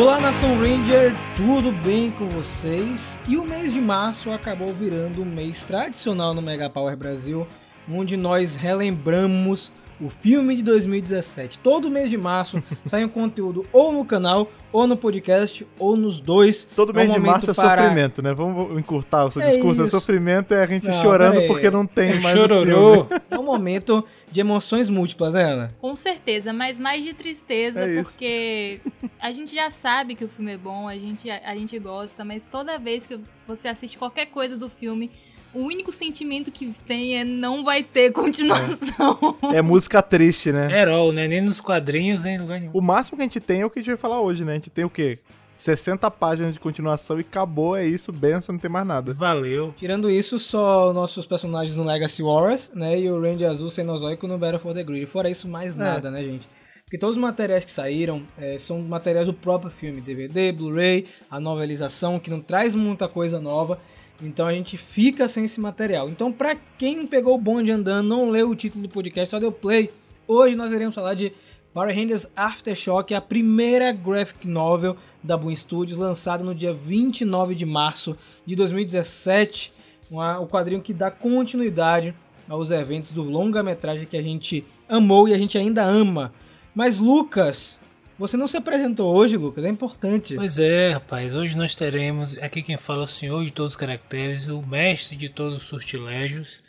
Olá, Nação Ranger, tudo bem com vocês? E o mês de março acabou virando um mês tradicional no Mega Power Brasil, onde nós relembramos o filme de 2017. Todo mês de março sai um conteúdo ou no canal, ou no podcast, ou nos dois. Todo mês É um de março é para- sofrimento, né? Vamos encurtar o seu É discurso. É isso. sofrimento é a gente Não, chorando porque não tem mais o Chororô. filme. É um momento de emoções múltiplas, né, Ana? Com certeza, mas mais de tristeza, É porque a gente já sabe que o filme é bom, a gente, a, gente gosta, mas toda vez que você assiste qualquer coisa do filme, o único sentimento que tem é não vai ter continuação. É música triste, né? Herol, né? Nem nos quadrinhos, nem em lugar nenhum. O máximo que a gente tem é o que a gente vai falar hoje, né? A gente tem o quê? 60 páginas de continuação e acabou, é isso, benção, não tem mais nada. Valeu. Tirando isso, só nossos personagens no Legacy Wars, né? E o Ranger Azul Cenozoico no Battle for the Grid. Fora isso, mais nada, né, gente? Porque todos os materiais que saíram eh, são materiais do próprio filme. DVD, Blu-ray, a novelização, que não traz muita coisa nova. Então a gente fica sem esse material. Então, pra quem pegou o bonde andando, não leu o título do podcast, só deu play, hoje nós iremos falar de Power Rangers Aftershock, a primeira graphic novel da Boom Studios, lançada no dia 29 de março de 2017. Uma- o quadrinho que dá continuidade aos eventos do longa-metragem que a gente amou e a gente ainda ama. Mas, Lucas, você não se apresentou hoje, Lucas, é importante. Pois é, rapaz. Hoje nós teremos. Aqui quem fala é o senhor de todos os caracteres, o mestre de todos os sortilégios.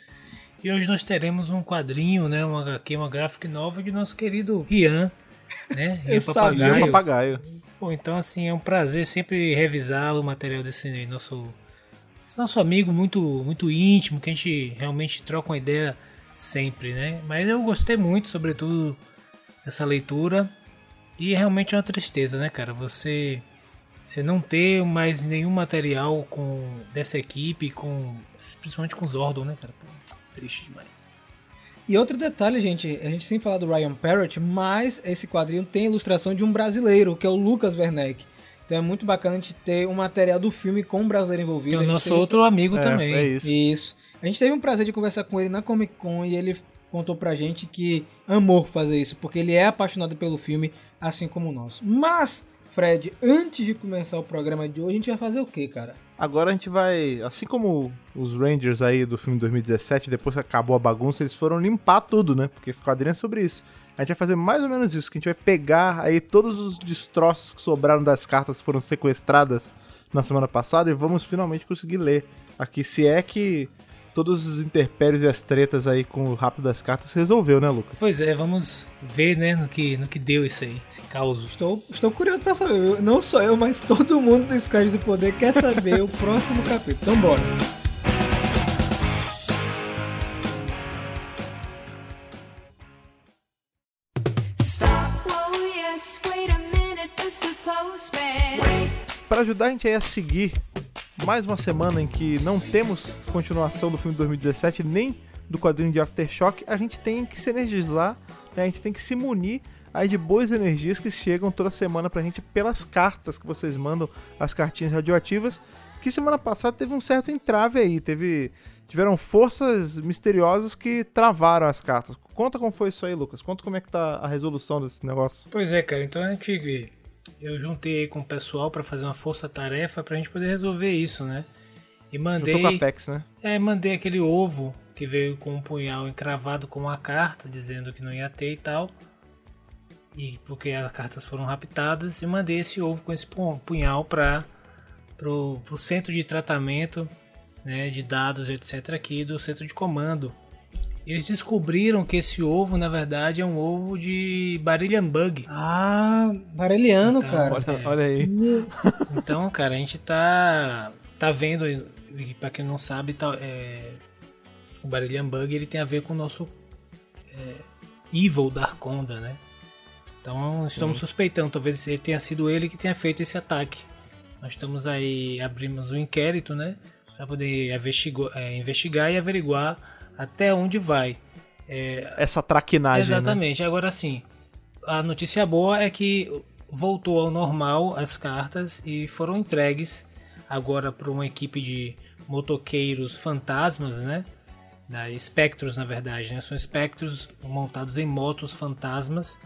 E hoje nós teremos um quadrinho, né? Uma HQ, uma graphic nova de nosso querido Rian, né? Rian Eu sabia, o Papagaio. papagaio. Pô, então assim, é um prazer sempre revisar o material desse nosso nosso amigo muito muito íntimo, que a gente realmente troca uma ideia sempre, né? Mas eu gostei muito, sobretudo, dessa leitura. E realmente é uma tristeza, né, cara? Você você não ter mais nenhum material com dessa equipe, com principalmente com Zordon, né, cara? Pô, triste demais. E outro detalhe, gente, a gente sempre fala do Ryan Parrott, mas esse quadrinho tem a ilustração de um brasileiro, que é o Lucas Werneck. Então é muito bacana a gente ter um material do filme com um brasileiro envolvido. Tem o nosso teve- outro amigo É, também. é isso. Isso. A gente teve um prazer de conversar com ele na Comic Con e ele contou pra gente que amou fazer isso, porque ele é apaixonado pelo filme, assim como nós. Mas, Fred, antes de começar o programa de hoje, a gente vai fazer o quê, cara? Agora a gente vai, assim como os Rangers aí do filme 2017, depois que acabou a bagunça, eles foram limpar tudo, né? Porque esse quadrinho é sobre isso. A gente vai fazer mais ou menos isso, que a gente vai pegar aí todos os destroços que sobraram das cartas que foram sequestradas na semana passada e vamos finalmente conseguir ler aqui, se é que todos os interpérios e as tretas aí com o rápido das cartas resolveu, né, Lucas? Pois é, vamos ver, né, no que, no que deu isso aí, esse caos. Estou, estou curioso pra saber. Não só eu, mas todo mundo do Squad do Poder quer saber o próximo capítulo. Então bora. Para ajudar a gente aí a seguir mais uma semana em que não temos continuação do filme de 2017, nem do quadrinho de Aftershock, a gente tem que se energizar, né? a gente tem que se munir aí de boas energias que chegam toda semana pra gente pelas cartas que vocês mandam, as cartinhas radioativas, que semana passada teve um certo entrave aí, teve tiveram forças misteriosas que travaram as cartas. Conta como foi isso aí, Lucas. Conta como é que tá a resolução desse negócio. Pois é, cara, então a gente. Eu juntei com o pessoal pra fazer uma força-tarefa pra gente poder resolver isso, né? E Juntou mandei. com a Apex, né? É, mandei aquele ovo que veio com um punhal encravado com uma carta dizendo que não ia ter e tal. E porque as cartas foram raptadas, e mandei esse ovo com esse pu- punhal para pro, pro centro de tratamento né, de dados, etc. aqui do centro de comando. Eles descobriram que esse ovo, na verdade, é um ovo de Barillian Bug. Ah, Vareliano, Então, cara. Olha, olha aí. Então, cara, a gente tá tá vendo, e pra quem não sabe, tá, é, o Barillian Bug ele tem a ver com o nosso é, Evil Darkonda, né? Então estamos suspeitando, talvez ele tenha sido ele que tenha feito esse ataque. Nós estamos aí, abrimos um inquérito, né? Pra poder investigo- é, investigar e averiguar até onde vai. É, Essa traquinagem, né? Exatamente. Agora sim, a notícia boa é que voltou ao normal as cartas e foram entregues agora para uma equipe de motoqueiros fantasmas, né? Da espectros, na verdade, né? São espectros montados em motos fantasmas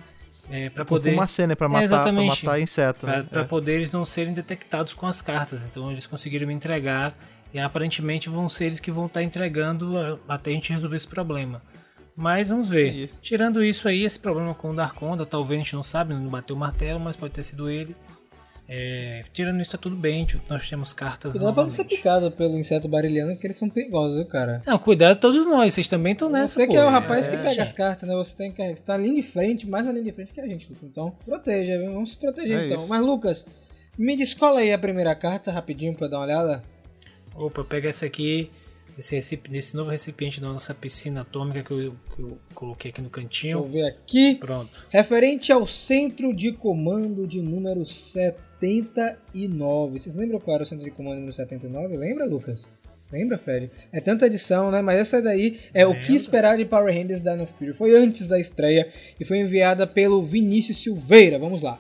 é, para Com poder fumacê, né? Pra É, matar, pra exatamente. matar inseto. para né? É. poder eles não serem detectados com as cartas. Então eles conseguiram me entregar e aparentemente vão ser eles que vão estar entregando a- até a gente resolver esse problema. Mas vamos ver. Entendi. Tirando isso aí, esse problema com o Darkonda, talvez a gente não sabe, não bateu o martelo, mas pode ter sido ele. É, tirando isso, tá tudo bem. Nós temos cartas Cuidado pra não ser picado pelo inseto barilhano, que eles são perigosos, viu, cara? Não, cuidado todos nós, vocês também estão nessa. Você que pô. é o rapaz que É, pega gente. as cartas, né? Você tem que estar na linha de frente, mais na linha de frente que a gente, Lucas. Então, proteja, vamos se proteger É então. isso. Mas, Lucas, me descola aí a primeira carta rapidinho pra eu dar uma olhada. Opa, pega essa aqui, esse, esse novo recipiente da nossa piscina atômica que eu, que eu coloquei aqui no Deixa eu cantinho. ver aqui. Pronto. Referente ao centro de comando de número 79. Vocês lembram qual era o centro de comando número 79? Lembra, Lucas? Lembra, Fred? É tanta edição, né? Mas essa daí é o que esperar de Power Rangers Dino Fury. Foi antes da estreia e foi enviada pelo Vinícius Silveira. Vamos lá.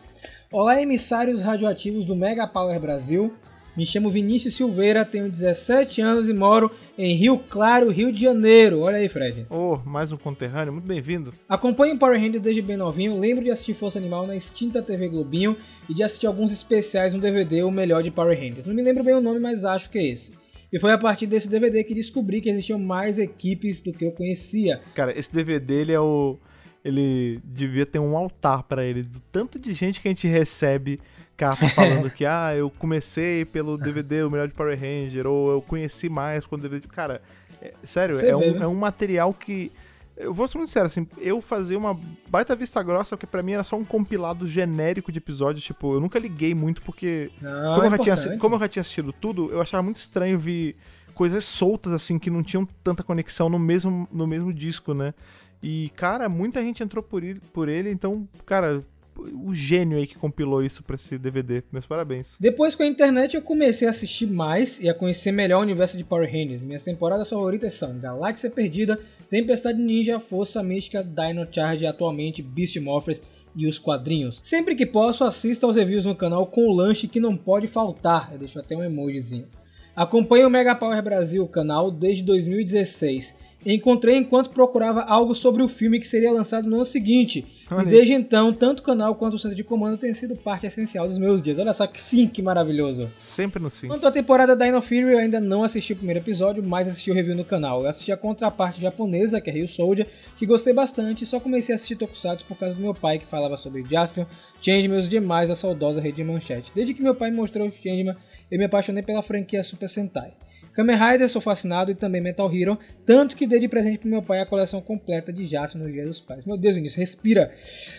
Olá, emissários radioativos do Mega Power Brasil. Me chamo Vinícius Silveira, tenho 17 anos e moro em Rio Claro, Rio de Janeiro. Olha aí, Fred. Oh, mais um conterrâneo, muito bem-vindo. Acompanho Power Rangers desde bem novinho, lembro de assistir Força Animal na extinta TV Globinho e de assistir alguns especiais no DVD O Melhor de Power Rangers. Não me lembro bem o nome, mas acho que é esse. E foi a partir desse DVD que descobri que existiam mais equipes do que eu conhecia. Cara, esse DVD, ele é o... Ele devia ter um altar pra ele, do tanto de gente que a gente recebe carta falando que, ah, eu comecei pelo DVD O Melhor de Power Ranger, ou eu conheci mais quando o DVD... Cara, é- sério, é um, né? é um material que... Eu vou ser muito sincero, assim, eu fazia uma baita vista grossa, porque pra mim era só um compilado genérico de episódios, tipo, eu nunca liguei muito, porque Não, como, é eu já tinha, como eu já tinha assistido tudo, eu achava muito estranho ver coisas soltas, assim, que não tinham tanta conexão no mesmo, no mesmo disco, né? E, cara, muita gente entrou por ele, por ele então, cara, o gênio aí que compilou isso pra esse DVD. Meus parabéns. Depois com a internet eu comecei a assistir mais e a conhecer melhor o universo de Power Rangers. Minhas temporadas favoritas são Galáxia Perdida, Tempestade Ninja, Força Mística, Dino Charge, atualmente Beast Morphers e os quadrinhos. Sempre que posso, assisto aos reviews no canal com o lanche que não pode faltar. Eu deixo até um emojizinho. Acompanho o Mega Power Brasil canal desde 2016. Encontrei enquanto procurava algo sobre o filme que seria lançado no ano seguinte. Olha e desde então, tanto o canal quanto o centro de comando têm sido parte essencial dos meus dias. Olha só que sim, que maravilhoso. Sempre no sim. Quanto à temporada da Dino Fury, eu ainda não assisti o primeiro episódio, mas assisti o review no canal. Eu assisti a contraparte japonesa, que é Rio Soldier, que gostei bastante, e só comecei a assistir Tokusatsu por causa do meu pai, que falava sobre Jaspion, Changeman e os demais da saudosa rede Manchete. Desde que meu pai me mostrou o Changeman, eu me apaixonei pela franquia Super Sentai. Kamen Rider sou fascinado e também Metal Hero, tanto que dei de presente pro meu pai a coleção completa de Jaspion no Dia dos Pais. Meu Deus, Vinícius, respira.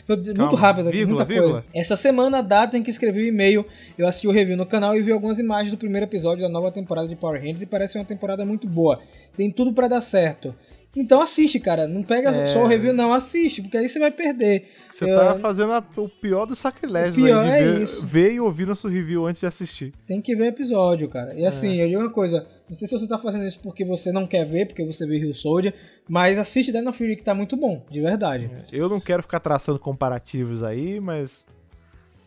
Tô muito Calma, rápido aqui, vírgula, muita coisa. vírgula. Essa semana, a data em que escrevi o e-mail, eu assisti o review no canal e vi algumas imagens do primeiro episódio da nova temporada de Power Rangers e parece uma temporada muito boa. Tem tudo pra dar certo. Então assiste, cara. Não pega É. só o review, não. Assiste, porque aí você vai perder. Você Eu- tá fazendo a- o pior dos sacrilégios O pior aí, de é ver, isso. ver e ouvir nosso review antes de assistir. Tem que ver episódio, cara. É. E assim, eu digo uma coisa. Não sei se você tá fazendo isso porque você não quer ver, porque você vê Rio Soldier, mas assiste Dino Fury que tá muito bom, de verdade. Eu não quero ficar traçando comparativos aí, mas.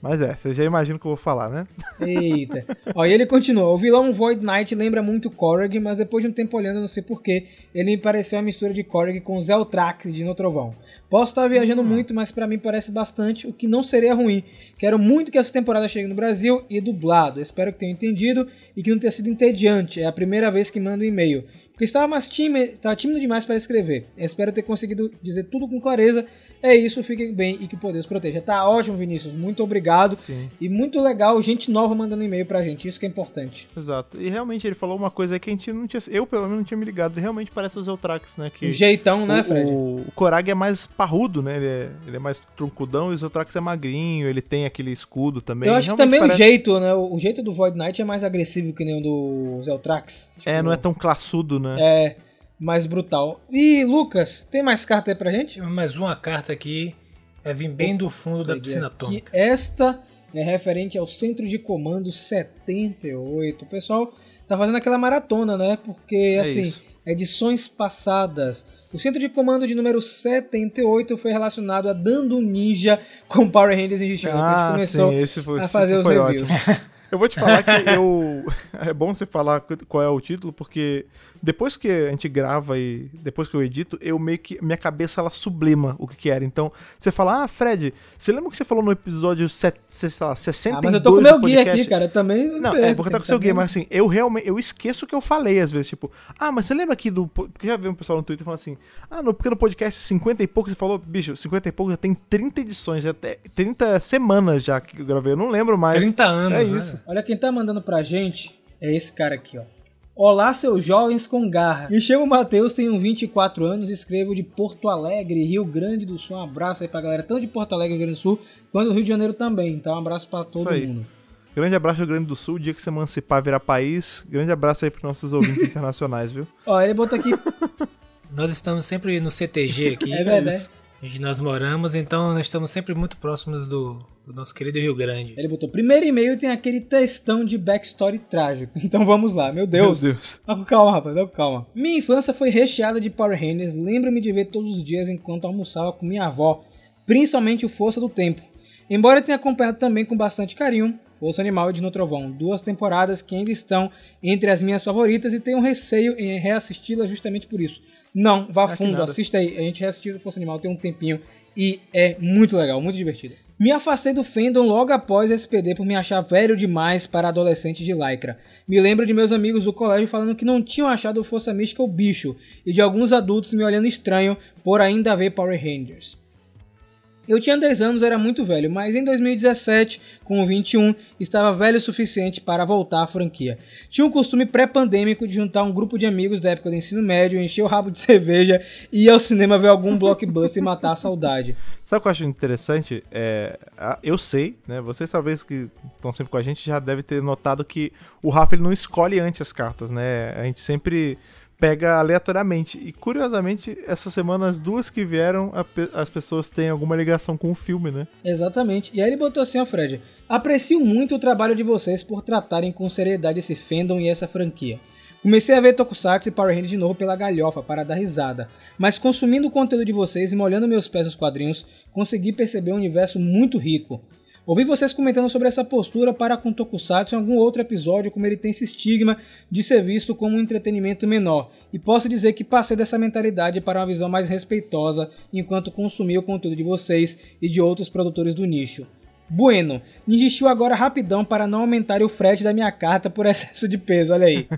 Mas é, você já imagina o que eu vou falar, né? Eita. Ó, e ele continua. O vilão Void Knight lembra muito Korg, mas depois de um tempo olhando, não sei porquê, ele me pareceu uma mistura de Korg com Zeltrax de No Trovão. Posso estar viajando muito, mas pra mim parece bastante, o que não seria ruim. Quero muito que essa temporada chegue no Brasil e dublado. Espero que tenha entendido e que não tenha sido entediante. É a primeira vez que mando um e-mail. Porque estava mais tímido, estava tímido demais para escrever. Espero ter conseguido dizer tudo com clareza. É isso, fiquem bem e que o poder os proteja. Tá ótimo, Vinícius. Muito obrigado. Sim. E muito legal, gente nova mandando e-mail pra gente, isso que é importante. Exato. E realmente ele falou uma coisa aí que a gente não tinha. Eu, pelo menos, não tinha me ligado. Realmente parece o Zeltrax, né? Que O jeitão, né, Fred? O, o Korag é mais parrudo, né? Ele é, ele é mais truncudão e o Zeltrax é magrinho. Ele tem aquele escudo também. Eu acho que Realmente também parece- o jeito, né? O jeito do Void Knight é mais agressivo que nem o do Zeltrax. É, Tipo, não é tão classudo, né? É, mais brutal. E, Lucas, tem mais carta aí pra gente? Mais uma carta aqui. Vai vir bem do fundo da Peguei piscina atômica. Esta é referente ao Centro de Comando 78. O pessoal tá fazendo aquela maratona, né? Porque, assim, isso. edições passadas. O Centro de Comando de número 78 foi relacionado a Dando Ninja com Power Rangers e Justiça. a gente Ah, começou sim, esse foi, a esse fazer os foi reviews. Eu vou te falar que eu. É bom você falar qual é o título, porque depois que a gente grava e depois que eu edito, eu meio que. Minha cabeça ela sublima o que, que era. Então, você fala, ah, Fred, você lembra o que você falou no episódio set, sei lá, 62 Ah, mas eu tô com o meu guia aqui, cara. Eu também. Não, é porque tá com o seu guia, mas assim, eu realmente, eu esqueço o que eu falei às vezes, tipo, ah, mas você lembra aqui do, po- porque já veio um pessoal no Twitter falando assim, ah, no, porque no podcast 50 e pouco, você falou, bicho, 50 e pouco já tem 30 edições, já tem 30 semanas já que eu gravei, eu não lembro mais. 30 anos, É né? Olha quem tá mandando pra gente é esse cara aqui, ó. Olá, seus jovens com garra. Me chamo Matheus, tenho 24 anos, escrevo de Porto Alegre, Rio Grande do Sul. Um abraço aí pra galera, tanto de Porto Alegre, Rio Grande do Sul, quanto do Rio de Janeiro também. Então, um abraço pra todo mundo. Grande abraço Rio Grande do Sul, o dia que você emancipar virar país, grande abraço aí pros nossos ouvintes internacionais, viu? Ó, ele botou aqui. Nós estamos sempre no CTG aqui. É verdade. onde nós moramos, então nós estamos sempre muito próximos do, do nosso querido Rio Grande. Ele botou. Primeiro e-mail tem aquele textão de backstory trágico. Então vamos lá, meu Deus. Meu Deus. Tá com calma, rapaz, tá com calma. Minha infância foi recheada de Power Rangers. Lembro-me de ver todos os dias enquanto almoçava com minha avó, principalmente o Força do Tempo. Embora eu tenha acompanhado também com bastante carinho Força Animal e Dino Trovão, duas temporadas que ainda estão entre as minhas favoritas e tenho receio em reassisti-las justamente por isso. Não, vá que fundo, assista aí. A gente reassistiu Força Animal tem um tempinho e é muito legal, muito divertido. Me afastei do fandom logo após SPD por me achar velho demais para adolescente de lycra. Me lembro de meus amigos do colégio falando que não tinham achado Força Mística o bicho, e de alguns adultos me olhando estranho por ainda ver Power Rangers. Eu tinha 10 anos, era muito velho, mas em 2017, com 21, estava velho o suficiente para voltar à franquia. Tinha um costume pré-pandêmico de juntar um grupo de amigos da época do ensino médio, encher o rabo de cerveja e ir ao cinema ver algum blockbuster e matar a saudade. Sabe o que eu acho interessante? É, eu sei, né? Vocês talvez que estão sempre com a gente já devem ter notado que o Rafa ele não escolhe antes as cartas, né? A gente sempre pega aleatoriamente. E curiosamente, essa semana as duas que vieram, pe- as pessoas têm alguma ligação com o filme, né? Exatamente. E aí ele botou assim, ó Fred. Aprecio muito o trabalho de vocês por tratarem com seriedade esse fandom e essa franquia. Comecei a ver Tokusatsu e Power Rangers de novo pela galhofa, para dar risada. Mas consumindo o conteúdo de vocês e molhando meus pés nos quadrinhos, consegui perceber um universo muito rico. Ouvi vocês comentando sobre essa postura para com Tokusatsu em algum outro episódio, como ele tem esse estigma de ser visto como um entretenimento menor. E posso dizer que passei dessa mentalidade para uma visão mais respeitosa enquanto consumi o conteúdo de vocês e de outros produtores do nicho. Bueno, Ninjishu agora rapidão para não aumentar o frete da minha carta por excesso de peso, olha aí.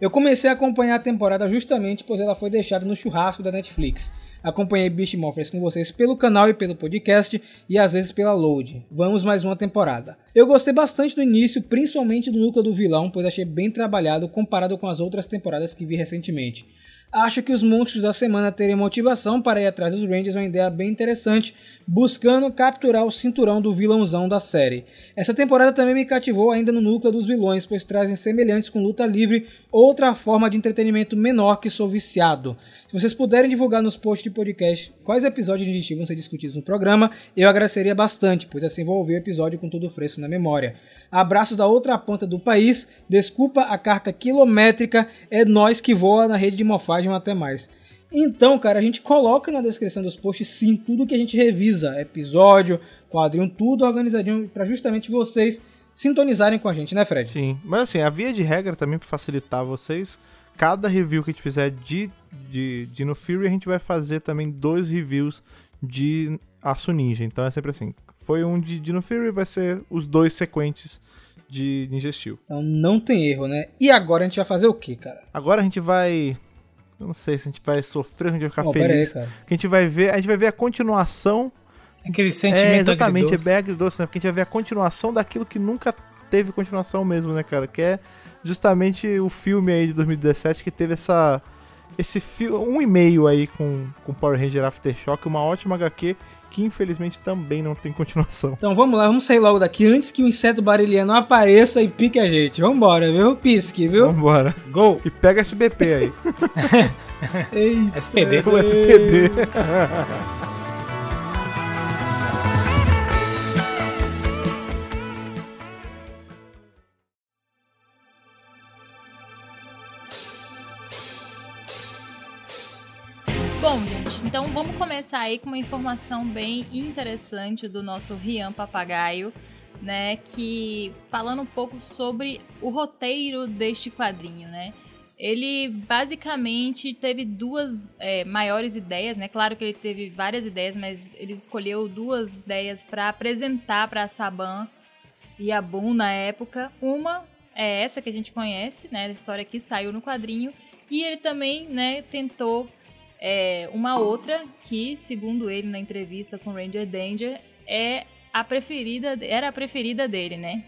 Eu comecei a acompanhar a temporada justamente pois ela foi deixada no churrasco da Netflix. Acompanhei Beast Morphers com vocês pelo canal e pelo podcast e às vezes pela load. Vamos mais uma temporada. Eu gostei bastante do início, principalmente do núcleo do vilão, pois achei bem trabalhado comparado com as outras temporadas que vi recentemente. Acho que os monstros da semana terem motivação para ir atrás dos Rangers é uma ideia bem interessante, buscando capturar o cinturão do vilãozão da série. Essa temporada também me cativou ainda no núcleo dos vilões, pois trazem semelhantes com luta livre, outra forma de entretenimento menor que sou viciado. Se vocês puderem divulgar nos posts de podcast quais episódios de Destino vão ser discutidos no programa, eu agradeceria bastante, pois assim vou ouvir o episódio com tudo fresco na memória. Abraços da outra ponta do país. Desculpa a carta quilométrica. É nós que voa na rede de mofagem até mais. Então, cara, a gente coloca na descrição dos posts sim tudo que a gente revisa, episódio, quadrinho, tudo organizadinho para justamente vocês sintonizarem com a gente, né, Fred? Sim, mas assim, a via de regra também para facilitar vocês, cada review que a gente fizer de, de Dino Fury, a gente vai fazer também dois reviews de Aço Ninja. Então é sempre assim, foi um de Dino Fury, vai ser os dois sequentes de Ninja Steel. Então não tem erro, né? E agora a gente vai fazer o que, cara? Agora a gente vai... Eu não sei se a gente vai sofrer, se a gente vai ficar aí, feliz. cara. Que a gente vai ver, a gente vai ver a continuação Aquele sentimento é, exatamente, agridoce. é bem agridoce, né? Porque a gente vai ver a continuação daquilo que nunca teve continuação mesmo, né, cara? Que é justamente o filme aí de 2017 que teve essa. Esse fi- um e meio aí com, com Power Ranger Aftershock, uma ótima HQ que infelizmente também não tem continuação. Então vamos lá, vamos sair logo daqui antes que o inseto barilhano apareça e pique a gente. Vambora, viu? Pisque, viu? Vambora. Gol! E pega SBP aí. SPD. o SPD. Começar aí com uma informação bem interessante do nosso Rian Papagaio. né, que falando um pouco sobre o roteiro deste quadrinho, né? Ele basicamente teve duas é, maiores ideias, né? Claro que ele teve várias ideias, mas ele escolheu duas ideias para apresentar para a Saban e a Boom na época. Uma é essa que a gente conhece, né? A história que saiu no quadrinho. E ele também, né, tentou é, uma outra que, segundo ele na entrevista com Ranger Danger, é a preferida, era a preferida dele, né?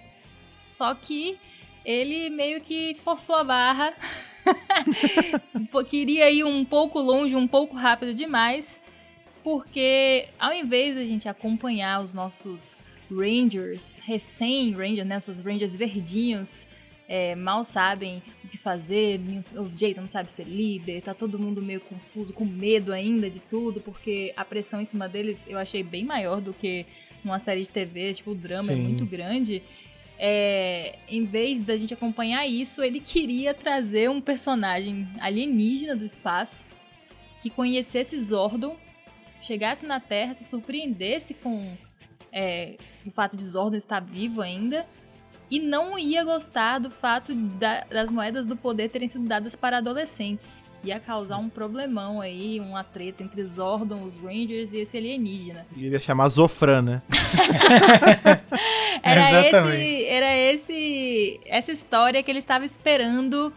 Só que ele meio que forçou a barra, queria ir um pouco longe, um pouco rápido demais, porque ao invés da gente acompanhar os nossos Rangers, recém-Rangers, né, nossos Rangers verdinhos, é, mal sabem o que fazer, o Jason não sabe ser líder, tá todo mundo meio confuso, com medo ainda de tudo, porque a pressão em cima deles eu achei bem maior do que numa série de TV, tipo, o drama é Sim. muito grande. É, em vez da gente acompanhar isso, ele queria trazer um personagem alienígena do espaço que conhecesse Zordon, chegasse na Terra, se surpreendesse com é, o fato de Zordon estar vivo ainda e não ia gostar do fato da- das moedas do poder terem sido dadas para adolescentes. Ia causar um problemão aí, uma treta entre Zordon, os Rangers e esse alienígena. E ele ia chamar Zofran, né? Era Exatamente. esse, era esse, essa história que ele estava esperando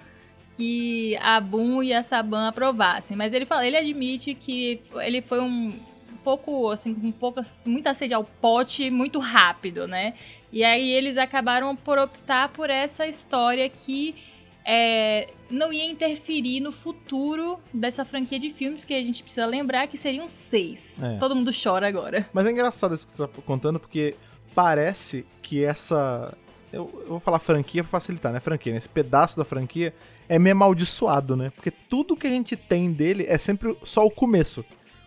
que a Boom e a Saban aprovassem. Mas ele fala, ele admite que ele foi um pouco, assim, um pouco, assim, muita sede ao pote, muito rápido, né? E aí eles acabaram por optar por essa história que é, não ia interferir no futuro dessa franquia de filmes, que a gente precisa lembrar que seriam seis. É. Todo mundo chora agora. Mas é engraçado isso que você tá contando, porque parece que essa. Eu, eu vou falar franquia pra facilitar, né? Franquia, né? Esse pedaço da franquia é meio amaldiçoado, né? Porque tudo que a gente tem dele é sempre só o começo.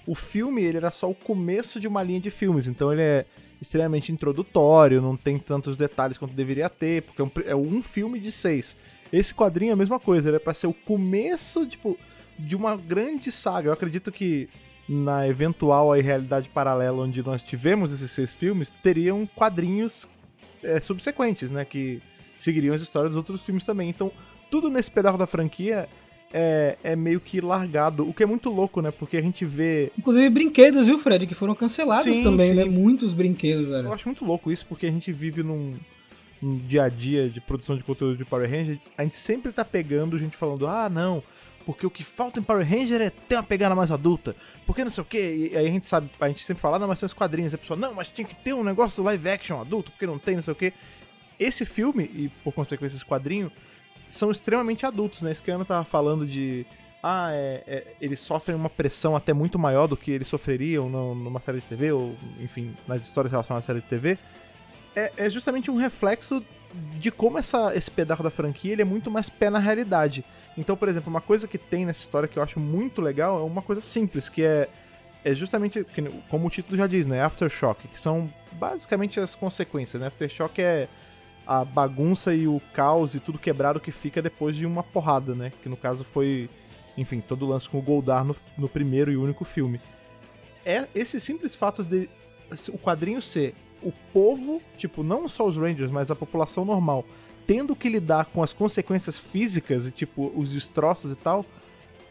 O filme, ele era só o começo de uma linha de filmes, então ele é extremamente introdutório, não tem tantos detalhes quanto deveria ter, porque é um, é um filme de seis. Esse quadrinho é a mesma coisa, ele é pra ser o começo, tipo, de uma grande saga. Eu acredito que na eventual aí, realidade paralela onde nós tivemos esses seis filmes, teriam quadrinhos é, subsequentes, né? Que seguiriam as histórias dos outros filmes também. Então, tudo nesse pedaço da franquia é, é meio que largado, o que é muito louco, né? Porque a gente vê. Inclusive brinquedos, viu, Fred? Que foram cancelados Sim, também, sim. né? Muitos brinquedos, velho. Eu acho muito louco isso, porque a gente vive num, num dia a dia de produção de conteúdo de Power Ranger. A gente sempre tá pegando gente falando, ah, não. Porque o que falta em Power Ranger é ter uma pegada mais adulta. Porque não sei o quê. E aí a gente sabe, a gente sempre fala, ah, não, mas são os quadrinhos. A pessoa, não, mas tinha que ter um negócio live action adulto, porque não tem, não sei o quê. Esse filme, e por consequência esse quadrinho, são extremamente adultos, né? Esse que a Ana tava falando de. Ah, é, é, eles sofrem uma pressão até muito maior do que eles sofreriam no- numa série de TV, ou, enfim, nas histórias relacionadas à série de TV. É, é justamente um reflexo de como essa, esse pedaço da franquia ele é muito mais pé na realidade. Então, por exemplo, uma coisa que tem nessa história que eu acho muito legal é uma coisa simples, que é, é justamente, como o título já diz, né? Aftershock, que são basicamente as consequências, né? Aftershock é a bagunça e o caos e tudo quebrado que fica depois de uma porrada, né? Que no caso foi, enfim, todo o lance com o Goldar no, no primeiro e único filme. É esse simples fato de o quadrinho ser o povo, tipo, não só os Rangers, mas a população normal, tendo que lidar com as consequências físicas e, tipo, os destroços e tal,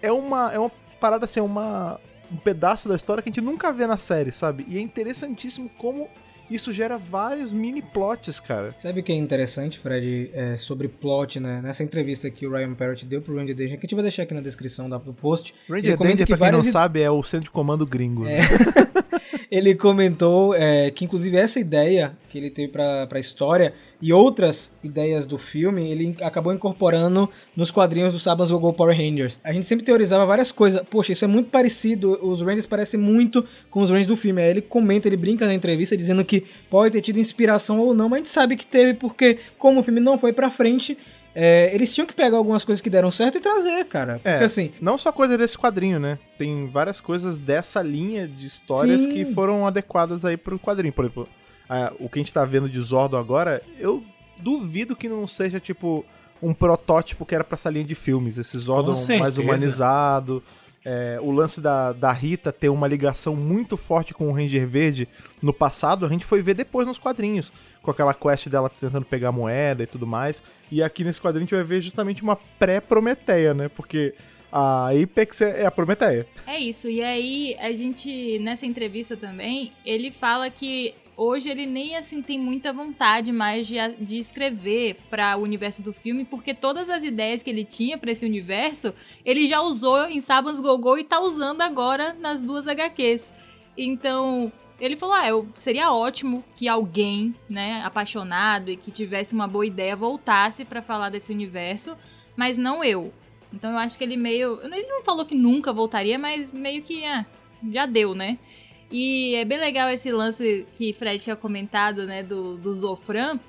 é uma, é uma parada assim, é uma, um pedaço da história que a gente nunca vê na série, sabe? E é interessantíssimo como isso gera vários mini plots, cara. Sabe o que é interessante, Fred, é, sobre plot, né? Nessa entrevista que o Ryan Parrott deu pro Ranger Danger, que a gente vai deixar aqui na descrição do post. Comenta Danger, pra quem não sabe, é o centro de comando gringo. né? Ele comentou é, que, inclusive, essa ideia que ele teve pra, pra história e outras ideias do filme, ele acabou incorporando nos quadrinhos do Sabas Go Power Rangers. A gente sempre teorizava várias coisas. Poxa, isso é muito parecido, os Rangers parecem muito com os Rangers do filme. Aí ele comenta, ele brinca na entrevista dizendo que pode ter tido inspiração ou não, mas a gente sabe que teve porque, como o filme não foi pra frente, é, eles tinham que pegar algumas coisas que deram certo e trazer, cara. Porque É. assim, Não só coisa desse quadrinho, né? Tem várias coisas dessa linha de histórias Sim. que foram adequadas aí pro quadrinho. Por exemplo, ah, o que a gente tá vendo de Zordon agora, eu duvido que não seja, tipo, um protótipo que era pra essa linha de filmes. Esse Zordon mais humanizado. é, o lance da, da Rita ter uma ligação muito forte com o Ranger Verde no passado, a gente foi ver depois nos quadrinhos, com aquela quest dela tentando pegar moeda e tudo mais. E aqui nesse quadrinho a gente vai ver justamente uma pré-Prometeia, né? Porque a Apex é é a Prometeia. É isso, e aí a gente, nessa entrevista também, ele fala que hoje ele nem assim tem muita vontade mais de, de escrever para o universo do filme, porque todas as ideias que ele tinha para esse universo, ele já usou em Sabans Gogol e tá usando agora nas duas HQs. Então, ele falou: ah, eu, seria ótimo que alguém, né, apaixonado e que tivesse uma boa ideia voltasse para falar desse universo, mas não eu. Então eu acho que ele meio. Ele não falou que nunca voltaria, mas meio que ah, já deu, né? E é bem legal esse lance que Fred tinha comentado, né, do, do Zofran.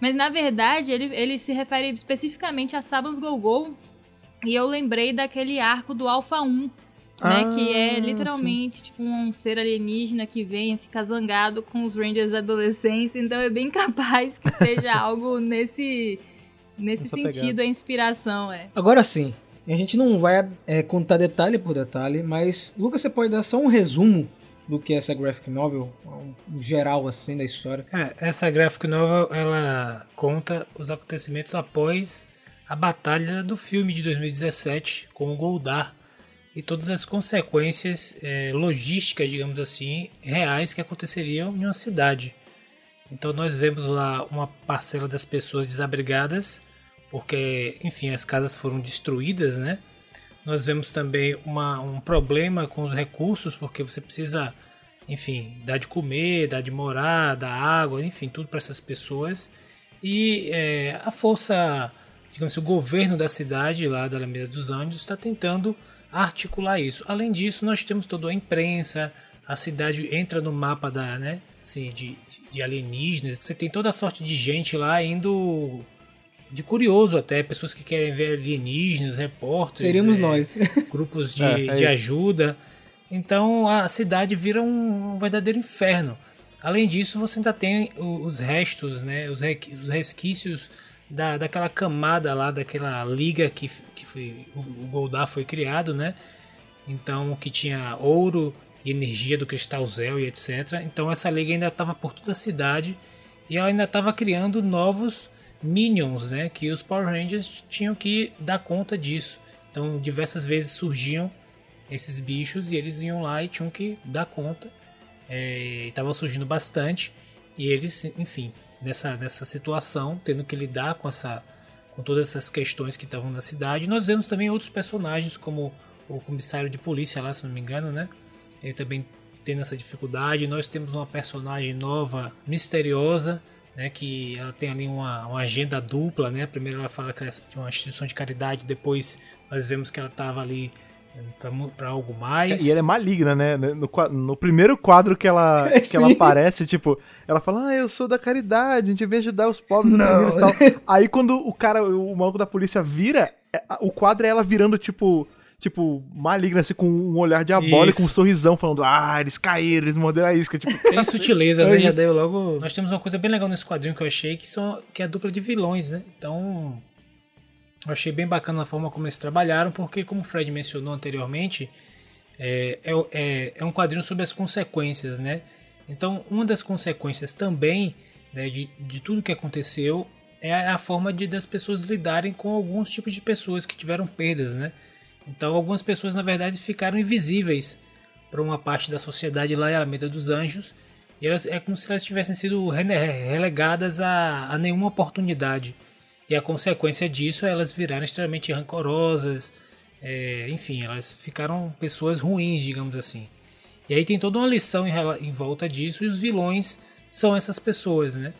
Mas na verdade ele, ele se refere especificamente a Sabans Gogol. E eu lembrei daquele arco do Alpha 1, né? Ah, que é literalmente tipo um ser alienígena que vem e fica zangado com os Rangers adolescentes. Então é bem capaz que seja algo nesse, nesse sentido, a inspiração, é. Agora sim, a gente não vai é, contar detalhe por detalhe, mas Lucas, você pode dar só um resumo do que é essa graphic novel, um geral assim da história. É, essa graphic novel ela conta os acontecimentos após a batalha do filme de 2017 com o Goldar e todas as consequências é, logísticas, digamos assim, reais que aconteceriam em uma cidade. Então nós vemos lá uma parcela das pessoas desabrigadas, porque, enfim, as casas foram destruídas, né? Nós vemos também uma, um problema com os recursos, porque você precisa, enfim, dar de comer, dar de morar, dar água, enfim, tudo para essas pessoas. E é, a força, digamos assim, o governo da cidade lá da Alameda dos Anjos está tentando articular isso. Além disso, nós temos toda a imprensa, a cidade entra no mapa da, né, assim, de, de alienígenas. Você tem toda a sorte de gente lá indo de curioso até, pessoas que querem ver alienígenas, repórteres, Seríamos é, nós. grupos de, É, é de ajuda. Então a cidade vira um, um verdadeiro inferno. Além disso, você ainda tem os restos, né, os, os resquícios da, daquela camada lá, daquela liga que, que foi, o, o Goldar foi criado, né? Então, que tinha ouro e energia do cristal Zel e etc. Então, essa liga ainda estava por toda a cidade e ela ainda estava criando novos minions, né? Que os Power Rangers tinham que dar conta disso. Então, diversas vezes surgiam esses bichos e eles iam lá e tinham que dar conta. É, Estava surgindo bastante e eles, enfim, nessa, nessa situação, tendo que lidar com essa com todas essas questões que estavam na cidade. Nós vemos também outros personagens, como o comissário de polícia lá, se não me engano, né? Ele também tendo essa dificuldade. Nós temos uma personagem nova, misteriosa, né? Que ela tem ali uma, uma agenda dupla, né? Primeiro ela fala que é de uma instituição de caridade, depois nós vemos que ela estava ali para algo mais. E ela é maligna, né? No, qua- no primeiro quadro que ela, que ela aparece, tipo, ela fala, ah, eu sou da caridade, a gente vem ajudar os pobres e e tal. Aí quando o cara, o maluco da polícia vira, é- o quadro é ela virando, tipo, tipo, maligna, assim, com um olhar diabólico, Isso. com um sorrisão, falando, ah, eles caíram, eles morderam a isca, tipo... Sem sutileza, É né? Já isso. deu logo. Nós temos uma coisa bem legal nesse quadrinho que eu achei, que, são, que é a dupla de vilões, né? Então. Eu achei bem bacana a forma como eles trabalharam, porque, como o Fred mencionou anteriormente, é, é, é, é um quadrinho sobre as consequências, né? Então, uma das consequências também né, de, de tudo que aconteceu é a forma de das pessoas lidarem com alguns tipos de pessoas que tiveram perdas, né? Então, algumas pessoas, na verdade, ficaram invisíveis para uma parte da sociedade lá em Alameda dos Anjos. E elas, é como se elas tivessem sido relegadas a, a nenhuma oportunidade. E a consequência disso é elas viraram extremamente rancorosas. é, enfim, elas ficaram pessoas ruins, digamos assim. E aí tem toda uma lição em, em volta disso. E os vilões são essas pessoas, né?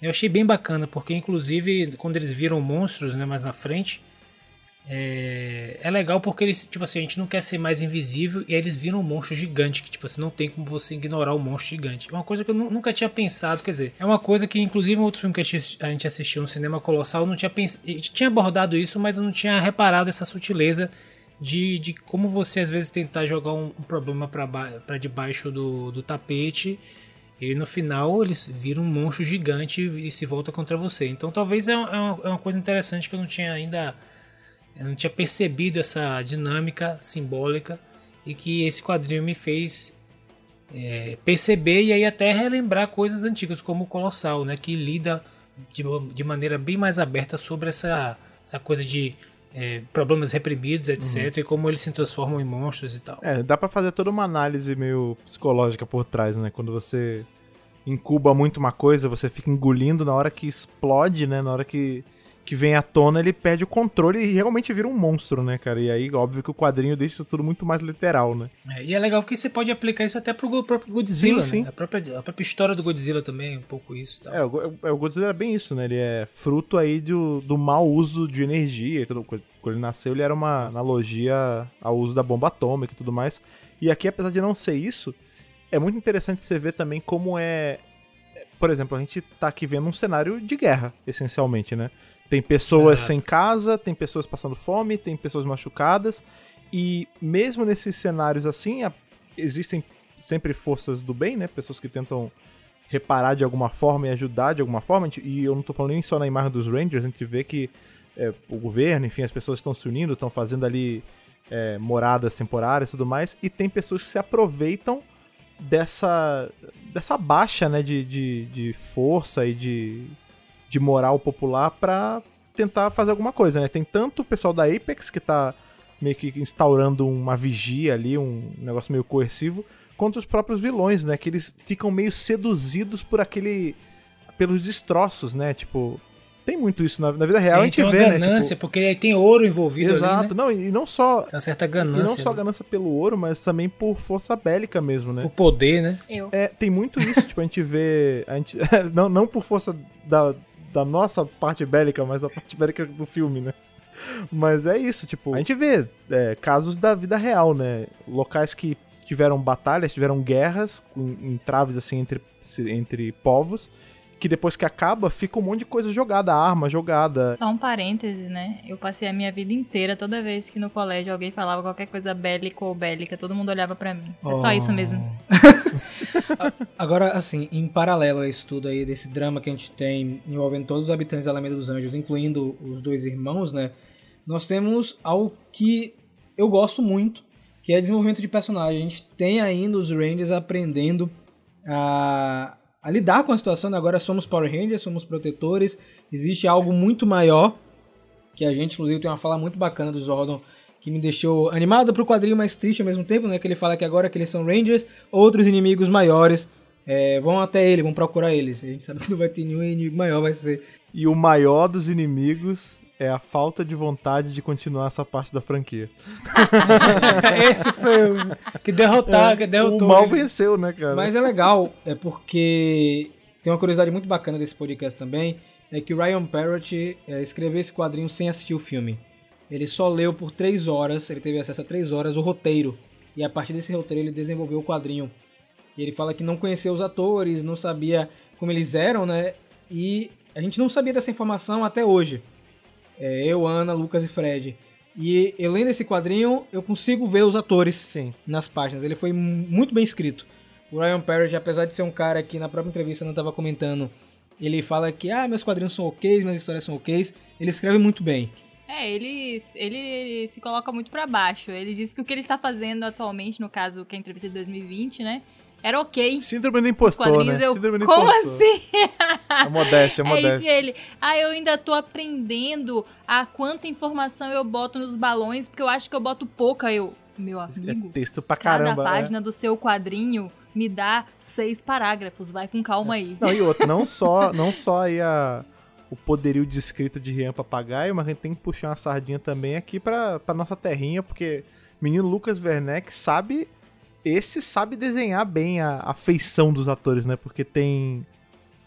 Eu achei bem bacana, porque inclusive quando eles viram monstros né, mais na frente, é, é legal porque eles, tipo assim, a gente não quer ser mais invisível e aí eles viram um monstro gigante, que tipo assim, não tem como você ignorar o monstro gigante. É uma coisa que eu nu- nunca tinha pensado, quer dizer, é uma coisa que inclusive em outro filme que a gente assistiu no cinema colossal, eu não tinha pensado, tinha abordado isso, mas eu não tinha reparado essa sutileza de, de como você às vezes tentar jogar um, um problema para debaixo do, do tapete e no final eles viram um monstro gigante e se volta contra você. Então talvez é é uma- é uma coisa interessante que eu não tinha ainda eu não tinha percebido essa dinâmica simbólica e que esse quadrinho me fez é, perceber e aí até relembrar coisas antigas, como o Colossal, né? Que lida de, de maneira bem mais aberta sobre essa, essa coisa de é, problemas reprimidos, etc. E como eles se transformam em monstros e tal. É, dá pra fazer toda uma análise meio psicológica por trás, né? Quando você incuba muito uma coisa, você fica engolindo na hora que explode, né? Na hora que, que vem à tona, ele perde o controle e realmente vira um monstro, né, cara? E aí, óbvio que o quadrinho deixa isso tudo muito mais literal, né? É, e é legal porque você pode aplicar isso até pro próprio Godzilla, Sim, sim. né? A própria, a própria história do Godzilla também, um pouco isso. Tal. É, o, é, o Godzilla era bem isso, né? Ele é fruto aí do, do mau uso de energia e tudo. Quando ele nasceu, ele era uma analogia ao uso da bomba atômica e tudo mais. E aqui, apesar de não ser isso, é muito interessante você ver também como é. Por exemplo, a gente tá aqui vendo um cenário de guerra, essencialmente, né? Tem pessoas Exato. sem casa, tem pessoas passando fome, tem pessoas machucadas. E mesmo nesses cenários assim, a- existem sempre forças do bem, né? Pessoas que tentam reparar de alguma forma e ajudar de alguma forma. E eu não tô falando nem só na imagem dos Rangers, a gente vê que é, o governo, enfim, as pessoas estão se unindo, estão fazendo ali é, moradas temporárias e tudo mais. E tem pessoas que se aproveitam dessa, dessa baixa né, de, de, de força e de, de moral popular pra tentar fazer alguma coisa, né? Tem tanto o pessoal da Apex que tá meio que instaurando uma vigia ali, um negócio meio coercivo, quanto os próprios vilões, né? Que eles ficam meio seduzidos por aquele. pelos destroços, né? Tipo. Tem muito isso na, na vida real, a Sim, gente tem uma vê, né? ganância, Tipo, porque aí tem ouro envolvido exato, ali, né? não, e não só. Tem uma certa E ganância. não só né? ganância pelo ouro, mas também por força bélica mesmo, né? Por poder, né? Eu. É, tem muito isso, tipo, a gente vê. A gente, não, não por força da, da nossa parte bélica, mas a parte bélica do filme, né? Mas é isso, tipo, a gente vê é, casos da vida real, né? Locais que tiveram batalhas, tiveram guerras, com entraves assim entre, entre povos, que depois que acaba, fica um monte de coisa jogada, arma jogada. Só um parêntese, né? Eu passei a minha vida inteira, toda vez que no colégio alguém falava qualquer coisa bélica ou bélica, todo mundo olhava pra mim. É só isso mesmo. Agora, assim, em paralelo a isso tudo aí, desse drama que a gente tem envolvendo todos os habitantes da Alameda dos Anjos, incluindo os dois irmãos, né? Nós temos algo que eu gosto muito, que é desenvolvimento de personagem. A gente tem ainda os Rangers aprendendo a, a lidar com a situação. né? Agora somos Power Rangers, somos protetores. Existe algo muito maior, que a gente, inclusive, tem uma fala muito bacana do Zordon, que me deixou animado pro quadrinho, mas triste ao mesmo tempo, né? Que ele fala que agora que eles são Rangers, outros inimigos maiores é, vão até ele, vão procurar eles. A gente sabe que não vai ter nenhum inimigo maior, vai ser. E o maior dos inimigos é a falta de vontade de continuar essa parte da franquia. Esse foi o que derrotar, que derrotou. o mal ele. venceu, né, cara? Mas é legal, é porque tem uma curiosidade muito bacana desse podcast também, é que o Ryan Parrott é, escreveu esse quadrinho sem assistir o filme. Ele só leu por três horas, ele teve acesso a três horas, o roteiro. E a partir desse roteiro ele desenvolveu o quadrinho. E ele fala que não conhecia os atores, não sabia como eles eram, né? E a gente não sabia dessa informação até hoje. É, eu, Ana, Lucas e Fred. E eu lendo esse quadrinho, eu consigo ver os atores Sim. nas páginas. Ele foi mu- muito bem escrito. O Ryan Parrott, apesar de ser um cara que na própria entrevista não estava comentando, ele fala que ah, meus quadrinhos são ok, minhas histórias são ok. Ele escreve muito bem. É, ele, ele se coloca muito pra baixo. Ele diz que o que ele está fazendo atualmente, no caso, que é a entrevista de 2020, né? Era ok. Síndrome do Os impostor, né? eu. Síndrome do Como impostor. assim? É modéstia, é É isso modéstia. ele. Ah, eu ainda tô aprendendo a quanta informação eu boto nos balões, porque eu acho que eu boto pouca. Eu, meu É amigo, texto pra cada caramba. é. página do seu quadrinho me dá seis parágrafos. Vai com calma aí. Não, e outro, não só, não só aí a, o poderio de escrita de Rian Papagaio, mas a gente tem que puxar uma sardinha também aqui pra, pra nossa terrinha, porque menino Lucas Werneck sabe. Esse sabe desenhar bem a, a feição dos atores, né? Porque tem.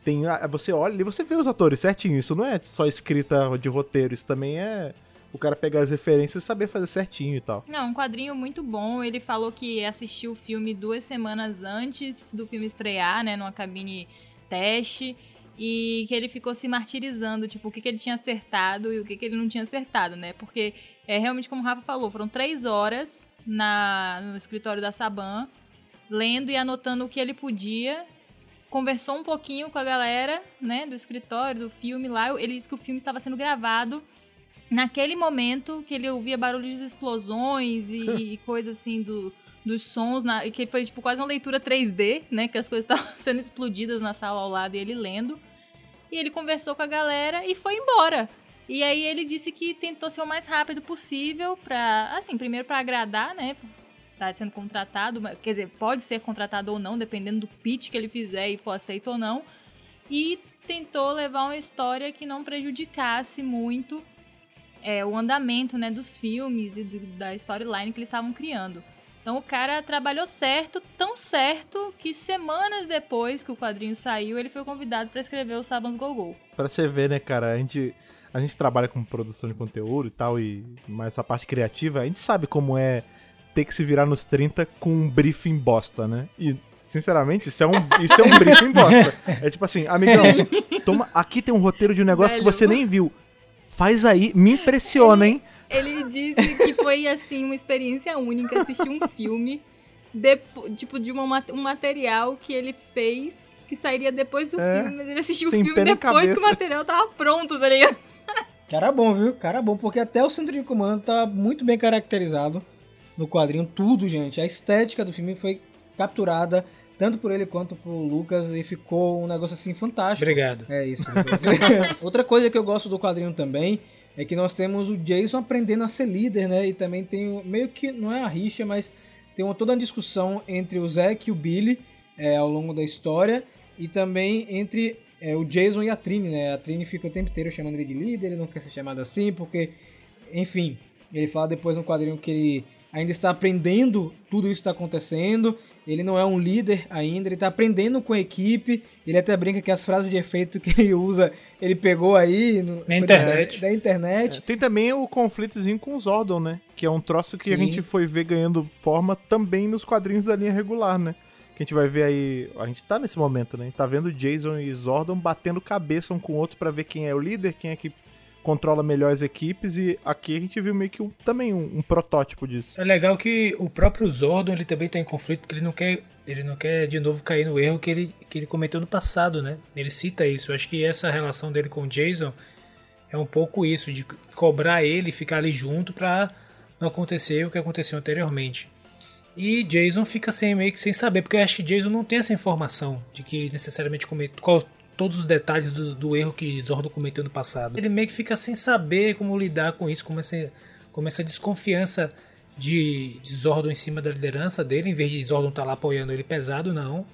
tem a- você olha e você vê os atores certinho. Isso não é só escrita de roteiro, isso também é o cara pegar as referências e saber fazer certinho e tal. Não, um quadrinho muito bom. Ele falou que assistiu o filme duas semanas antes do filme estrear, né? Numa cabine teste. E que ele ficou se martirizando, tipo, o que, que ele tinha acertado e o que, que ele não tinha acertado, né? Porque, é realmente como o Rafa falou, foram três horas na, no escritório da Saban, lendo e anotando o que ele podia. Conversou um pouquinho com a galera, né, do escritório, do filme lá. Ele disse que o filme estava sendo gravado naquele momento que ele ouvia barulhos de explosões e, e coisa assim do, dos sons, na, e que foi tipo quase uma leitura 3D, né? Que as coisas estavam sendo explodidas na sala ao lado e ele lendo. E ele conversou com a galera e foi embora. E aí ele disse que tentou ser o mais rápido possível pra, assim, primeiro pra agradar, né? Tá sendo contratado, quer dizer, pode ser contratado ou não, dependendo do pitch que ele fizer e for aceito ou não. E tentou levar uma história que não prejudicasse muito é, o andamento né, dos filmes e do- da storyline que eles estavam criando. Então o cara trabalhou certo, tão certo, que semanas depois que o quadrinho saiu, ele foi convidado para escrever o Sabans Go Go. Pra você ver, né, cara, a gente, a gente trabalha com produção de conteúdo e tal, e mais essa parte criativa, a gente sabe como é ter que se virar nos 30 com um briefing bosta, né? E, sinceramente, isso é um, isso é um briefing bosta. É tipo assim, amigão, toma, aqui tem um roteiro de um negócio que Velho. você nem viu. Faz aí, me impressiona, hein? Ele disse que foi assim uma experiência única assistir um filme, depo- tipo de uma, um material que ele fez que sairia depois do É, filme, mas ele assistiu o filme depois que o material tava pronto, tá ligado? Cara bom, viu? Cara bom, porque até o centro de comando tá muito bem caracterizado no quadrinho. Tudo, gente. A estética do filme foi capturada tanto por ele quanto por Lucas e ficou um negócio assim fantástico. Obrigado. É isso. Outra coisa que eu gosto do quadrinho também é que nós temos o Jason aprendendo a ser líder, né? E também tem meio que não é a rixa, mas tem uma, toda uma discussão entre o Zack e o Billy é, ao longo da história e também entre é, o Jason e a Trini, né? A Trini fica o tempo inteiro chamando ele de líder, ele não quer ser chamado assim porque, enfim, ele fala depois no quadrinho que ele ainda está aprendendo tudo isso que está acontecendo. Ele não é um líder ainda, ele está aprendendo com a equipe. Ele até brinca que as frases de efeito que ele usa, ele pegou aí no, Na internet. Da, da internet. Tem também o conflitozinho com o Zordon, né? Que é um troço que a Sim. gente foi ver ganhando forma também nos quadrinhos da linha regular, né? Que a gente vai ver aí. A gente tá nesse momento, né? Tá vendo Jason e Zordon batendo cabeça um com o outro pra ver quem é o líder, quem é que controla melhor as equipes. E aqui a gente viu meio que um- também um, um protótipo disso. É legal que o próprio Zordon ele também tá em conflito porque ele não quer ele não quer de novo cair no erro que ele, que ele cometeu no passado, né? Ele cita isso. Eu acho que essa relação dele com o Jason é um pouco isso de cobrar ele, ficar ali junto pra não acontecer o que aconteceu anteriormente. E Jason fica sem meio que sem saber, porque eu acho que Jason não tem essa informação de que ele necessariamente cometeu qual, todos os detalhes do, do erro que Zordon cometeu no passado. Ele meio que fica sem saber como lidar com isso, como essa, como essa desconfiança de, de Zordon em cima da liderança dele, em vez de Zordon estar lá apoiando ele pesado, não.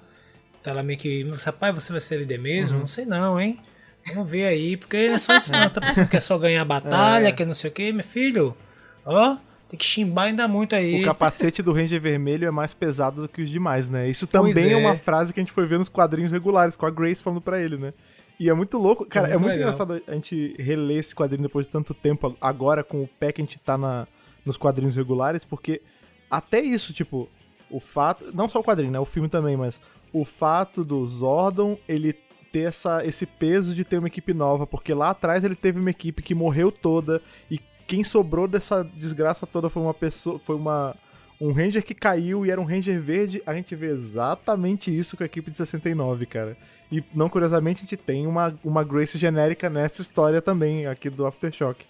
Tá lá meio que, rapaz, você vai ser líder mesmo? Não sei não, hein? Vamos ver aí, porque é só isso não. Você tá pensando que é só ganhar a batalha, que é não sei o que, meu filho. Ó, tem que chimbar ainda muito aí. O capacete do Ranger Vermelho é mais pesado do que os demais, né? Isso Pois também é. é. uma frase que a gente foi ver nos quadrinhos regulares, com a Grace falando pra ele, né? E é muito louco. Cara, é muito muito, legal. engraçado a gente reler esse quadrinho depois de tanto tempo, agora com o pé que a gente tá na, nos quadrinhos regulares, porque até isso, tipo, o fato. Não só o quadrinho, né? O filme também, mas o fato do Zordon, ele ter essa, esse peso de ter uma equipe nova, porque lá atrás ele teve uma equipe que morreu toda e quem sobrou dessa desgraça toda foi uma pessoa, foi uma um Ranger que caiu e era um Ranger verde. A gente vê exatamente isso com a equipe de 69, cara. E não curiosamente a gente tem uma, uma Grace genérica nessa história também aqui do Aftershock.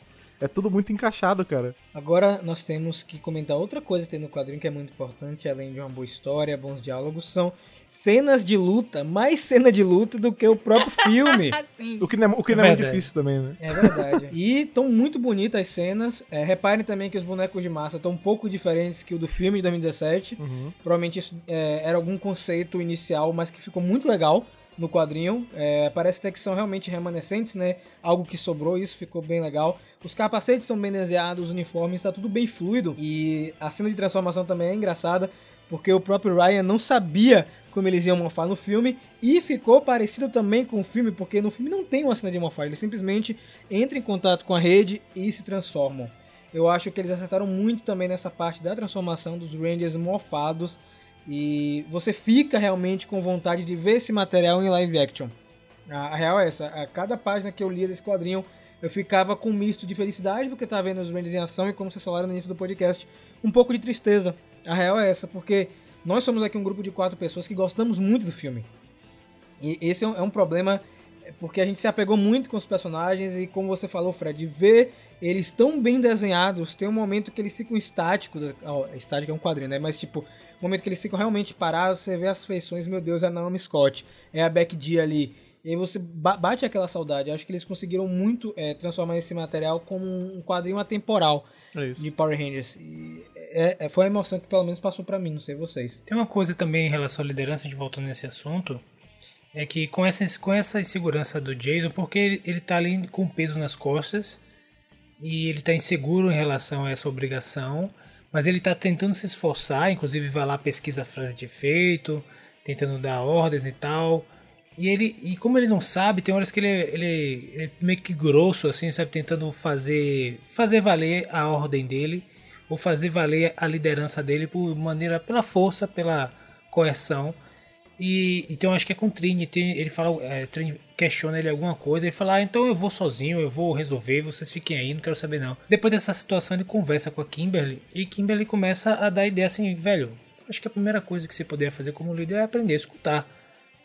É tudo muito encaixado, cara. Agora nós temos que comentar outra coisa que tem no quadrinho que é muito importante, além de uma boa história, bons diálogos, são cenas de luta, mais cena de luta do que o próprio filme. O que não é, o que É não é muito verdade. difícil também, né? É verdade. E estão muito bonitas as cenas. É, reparem também que os bonecos de massa estão um pouco diferentes que o do filme de 2017. Uhum. Provavelmente isso é, era algum conceito inicial, mas que ficou muito legal no quadrinho. É, parece até que são realmente remanescentes, né? Algo que sobrou, isso ficou bem legal. Os capacetes são bem desenhados, os uniformes, tá tudo bem fluido. E a cena de transformação também é engraçada, porque o próprio Ryan não sabia como eles iam morfar no filme. E ficou parecido também com o filme, porque no filme não tem uma cena de morfar, eles simplesmente entram em contato com a rede e se transformam. Eu acho que eles acertaram muito também nessa parte da transformação dos Rangers morfados. E você fica realmente com vontade de ver esse material em live action. A, real é essa. A cada página que eu lia desse quadrinho, eu ficava com um misto de felicidade porque estava vendo os Rangers em ação e, como vocês falaram no início do podcast, um pouco de tristeza. A real é essa, porque nós somos aqui um grupo de quatro pessoas que gostamos muito do filme. E esse é um, é um problema é porque a gente se apegou muito com os personagens e como você falou, Fred, ver eles tão bem desenhados, tem um momento que eles ficam estáticos, ó, estático é um quadrinho, né? Mas tipo, um momento que eles ficam realmente parados, você vê as feições, meu Deus, é a Naomi Scott, é a Beck D ali. E aí você ba- bate aquela saudade. Acho que eles conseguiram muito é, transformar esse material como um quadrinho atemporal É isso. de Power Rangers. E é, é- foi a emoção que pelo menos passou pra mim, não sei vocês. Tem uma coisa também em relação à liderança, de voltando nesse assunto, é que com essa, com essa insegurança do Jason, porque ele, ele tá ali com peso nas costas e ele tá inseguro em relação a essa obrigação, mas ele tá tentando se esforçar, inclusive vai lá, pesquisa a frase de efeito, tentando dar ordens e tal. E ele e como ele não sabe, tem horas que ele, ele, ele é meio que grosso, assim, sabe? Tentando fazer, fazer valer a ordem dele, ou fazer valer a liderança dele por maneira, pela força, pela coerção. E então acho que é com o Trini, ele fala, é, questiona ele alguma coisa, ele fala, ah, então eu vou sozinho, eu vou resolver, vocês fiquem aí, não quero saber não. Depois dessa situação ele conversa com a Kimberly e Kimberly começa a dar ideia assim, velho, acho que a primeira coisa que você poderia fazer como líder é aprender a escutar.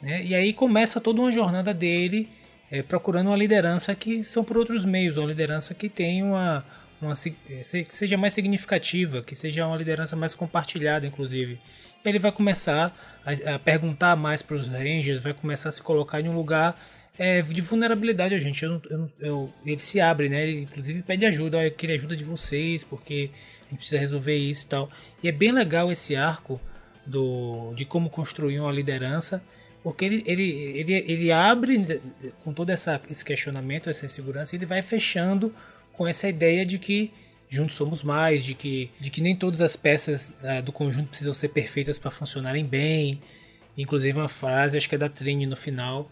Né? E aí começa toda uma jornada dele é, procurando uma liderança que são por outros meios, uma liderança que tem uma, uma se- que seja mais significativa, que seja uma liderança mais compartilhada, inclusive. Ele vai começar a, a perguntar mais para os Rangers, vai começar a se colocar em um lugar é, de vulnerabilidade a gente. Eu, eu eu- ele se abre, né? Ele inclusive pede ajuda, "Ó, eu queria ajuda de vocês, porque a gente precisa resolver isso e tal. E é bem legal esse arco do, de como construir uma liderança, porque ele, ele, ele, ele abre com todo essa, esse questionamento, essa insegurança, ele vai fechando com essa ideia de que juntos somos mais, de que, de que nem todas as peças ah, do conjunto precisam ser perfeitas para funcionarem bem. Inclusive uma frase, acho que é da Trini no final.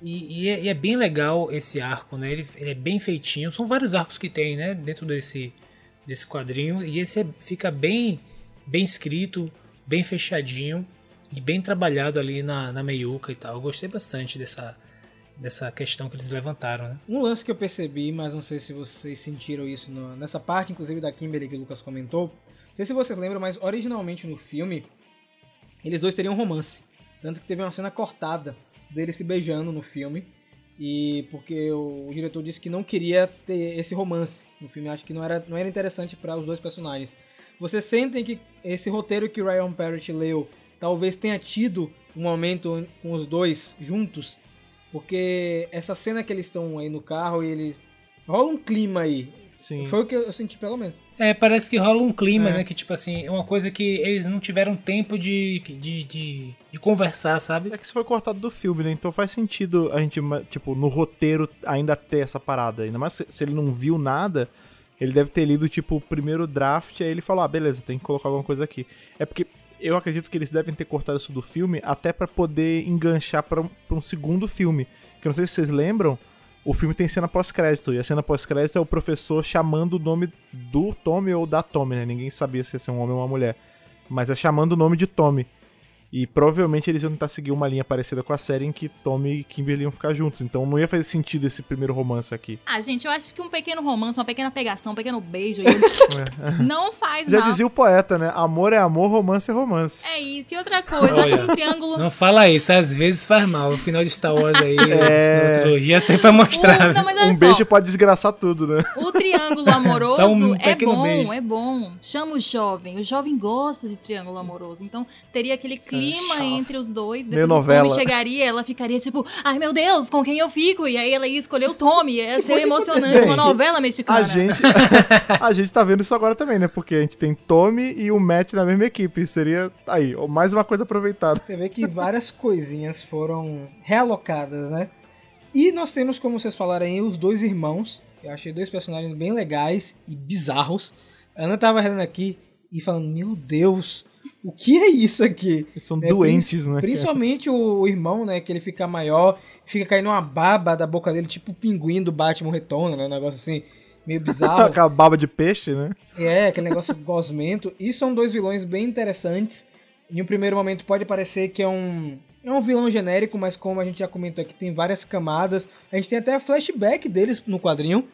E, e é, e é bem legal esse arco, né? Ele, ele é bem feitinho. São vários arcos que tem, né? Dentro desse, desse quadrinho. E esse é- fica bem, bem escrito, bem fechadinho e bem trabalhado ali na, na meiuca e tal. Eu gostei bastante dessa, dessa questão que eles levantaram, né? Um lance que eu percebi, mas não sei se vocês sentiram isso no- nessa parte, inclusive da Kimberly que o Lucas comentou. Não sei se vocês lembram, mas originalmente no filme, eles dois teriam romance. Tanto que teve uma cena cortada deles se beijando no filme. E porque o, o diretor disse que não queria ter esse romance no filme, acho que não era, não era interessante para os dois personagens. Vocês sentem que esse roteiro que Ryan Parrott leu talvez tenha tido um momento com os dois juntos? Porque essa cena que eles estão aí no carro e eles. rola um clima aí. Sim. Foi o que eu senti pelo menos. É, parece que rola um clima, É. né? Que tipo assim, é uma coisa que eles não tiveram tempo de, de, de, de conversar, sabe? É que isso foi cortado do filme, né? Então faz sentido a gente, tipo, no roteiro ainda ter essa parada. Ainda mais se, se ele não viu nada, ele deve ter lido, tipo, o primeiro draft, aí ele falou, ah, beleza, tem que colocar alguma coisa aqui. É porque eu acredito que eles devem ter cortado isso do filme até pra poder enganchar pra um, um segundo filme. Que eu não sei se vocês lembram, o filme tem cena pós-crédito, e a cena pós-crédito é o professor chamando o nome do Tommy ou da Tommy, né? Ninguém sabia se ia ser um homem ou uma mulher. Mas é chamando o nome de Tommy. E provavelmente eles iam tentar seguir uma linha parecida com a série em que Tommy e Kimberly iam ficar juntos. Então não ia fazer sentido esse primeiro romance aqui. Ah, gente, eu acho que um pequeno romance, uma pequena pegação, um pequeno beijo aí não faz Já mal. dizia o poeta, né? Amor é amor, romance é romance. É isso. E outra coisa, eu acho que um triângulo. Não fala isso, às vezes faz mal. O final de Star Wars aí, É. na trilogia, tem pra mostrar. O- não, Um só, beijo pode desgraçar tudo, né? O triângulo amoroso um é bom, beijo. é bom. Chama o jovem. O jovem gosta de triângulo amoroso. Então teria aquele clima chove. entre os dois. Meio novela. Tommy chegaria, ela ficaria tipo, ai meu Deus, com quem eu fico? E aí ela ia escolher o Tommy. Ia ser emocionante, Gente, uma novela mexicana. A gente, a gente tá vendo isso agora também, né? Porque a gente tem Tommy e o Matt na mesma equipe. Seria aí, mais uma coisa aproveitada. Você vê que várias coisinhas foram realocadas, né? E nós temos, como vocês falaram aí, os dois irmãos. Eu achei dois personagens bem legais e bizarros. A Ana tava relendo aqui e falando, meu Deus, o que é isso aqui? Eles são É, doentes, né? Principalmente o irmão, né? Que ele fica maior, fica caindo uma baba da boca dele, tipo o pinguim do Batman Retorno, né? Um negócio assim, meio bizarro. Aquela baba de peixe, né? É, aquele negócio gosmento. E são dois vilões bem interessantes. Em um primeiro momento pode parecer que é um, é um vilão genérico, mas como a gente já comentou aqui, tem várias camadas. A gente tem até flashback deles no quadrinho.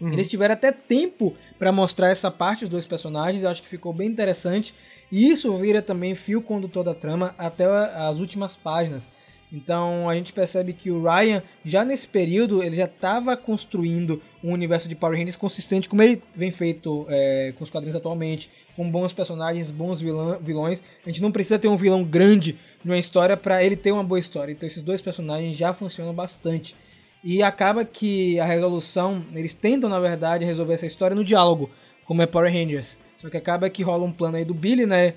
Uhum. Eles tiveram até tempo pra mostrar essa parte dos dois personagens, eu acho que ficou bem interessante. E isso vira também fio condutor da trama até as últimas páginas. Então a gente percebe que o Ryan, já nesse período, ele já estava construindo um universo de Power Rangers consistente, como ele vem feito é, com os quadrinhos atualmente, com bons personagens, bons vilã- vilões. A gente não precisa ter um vilão grande numa história para ele ter uma boa história. Então esses dois personagens já funcionam bastante. E acaba que a resolução, eles tentam na verdade resolver essa história no diálogo, como é Power Rangers. Só que acaba que rola um plano aí do Billy, né,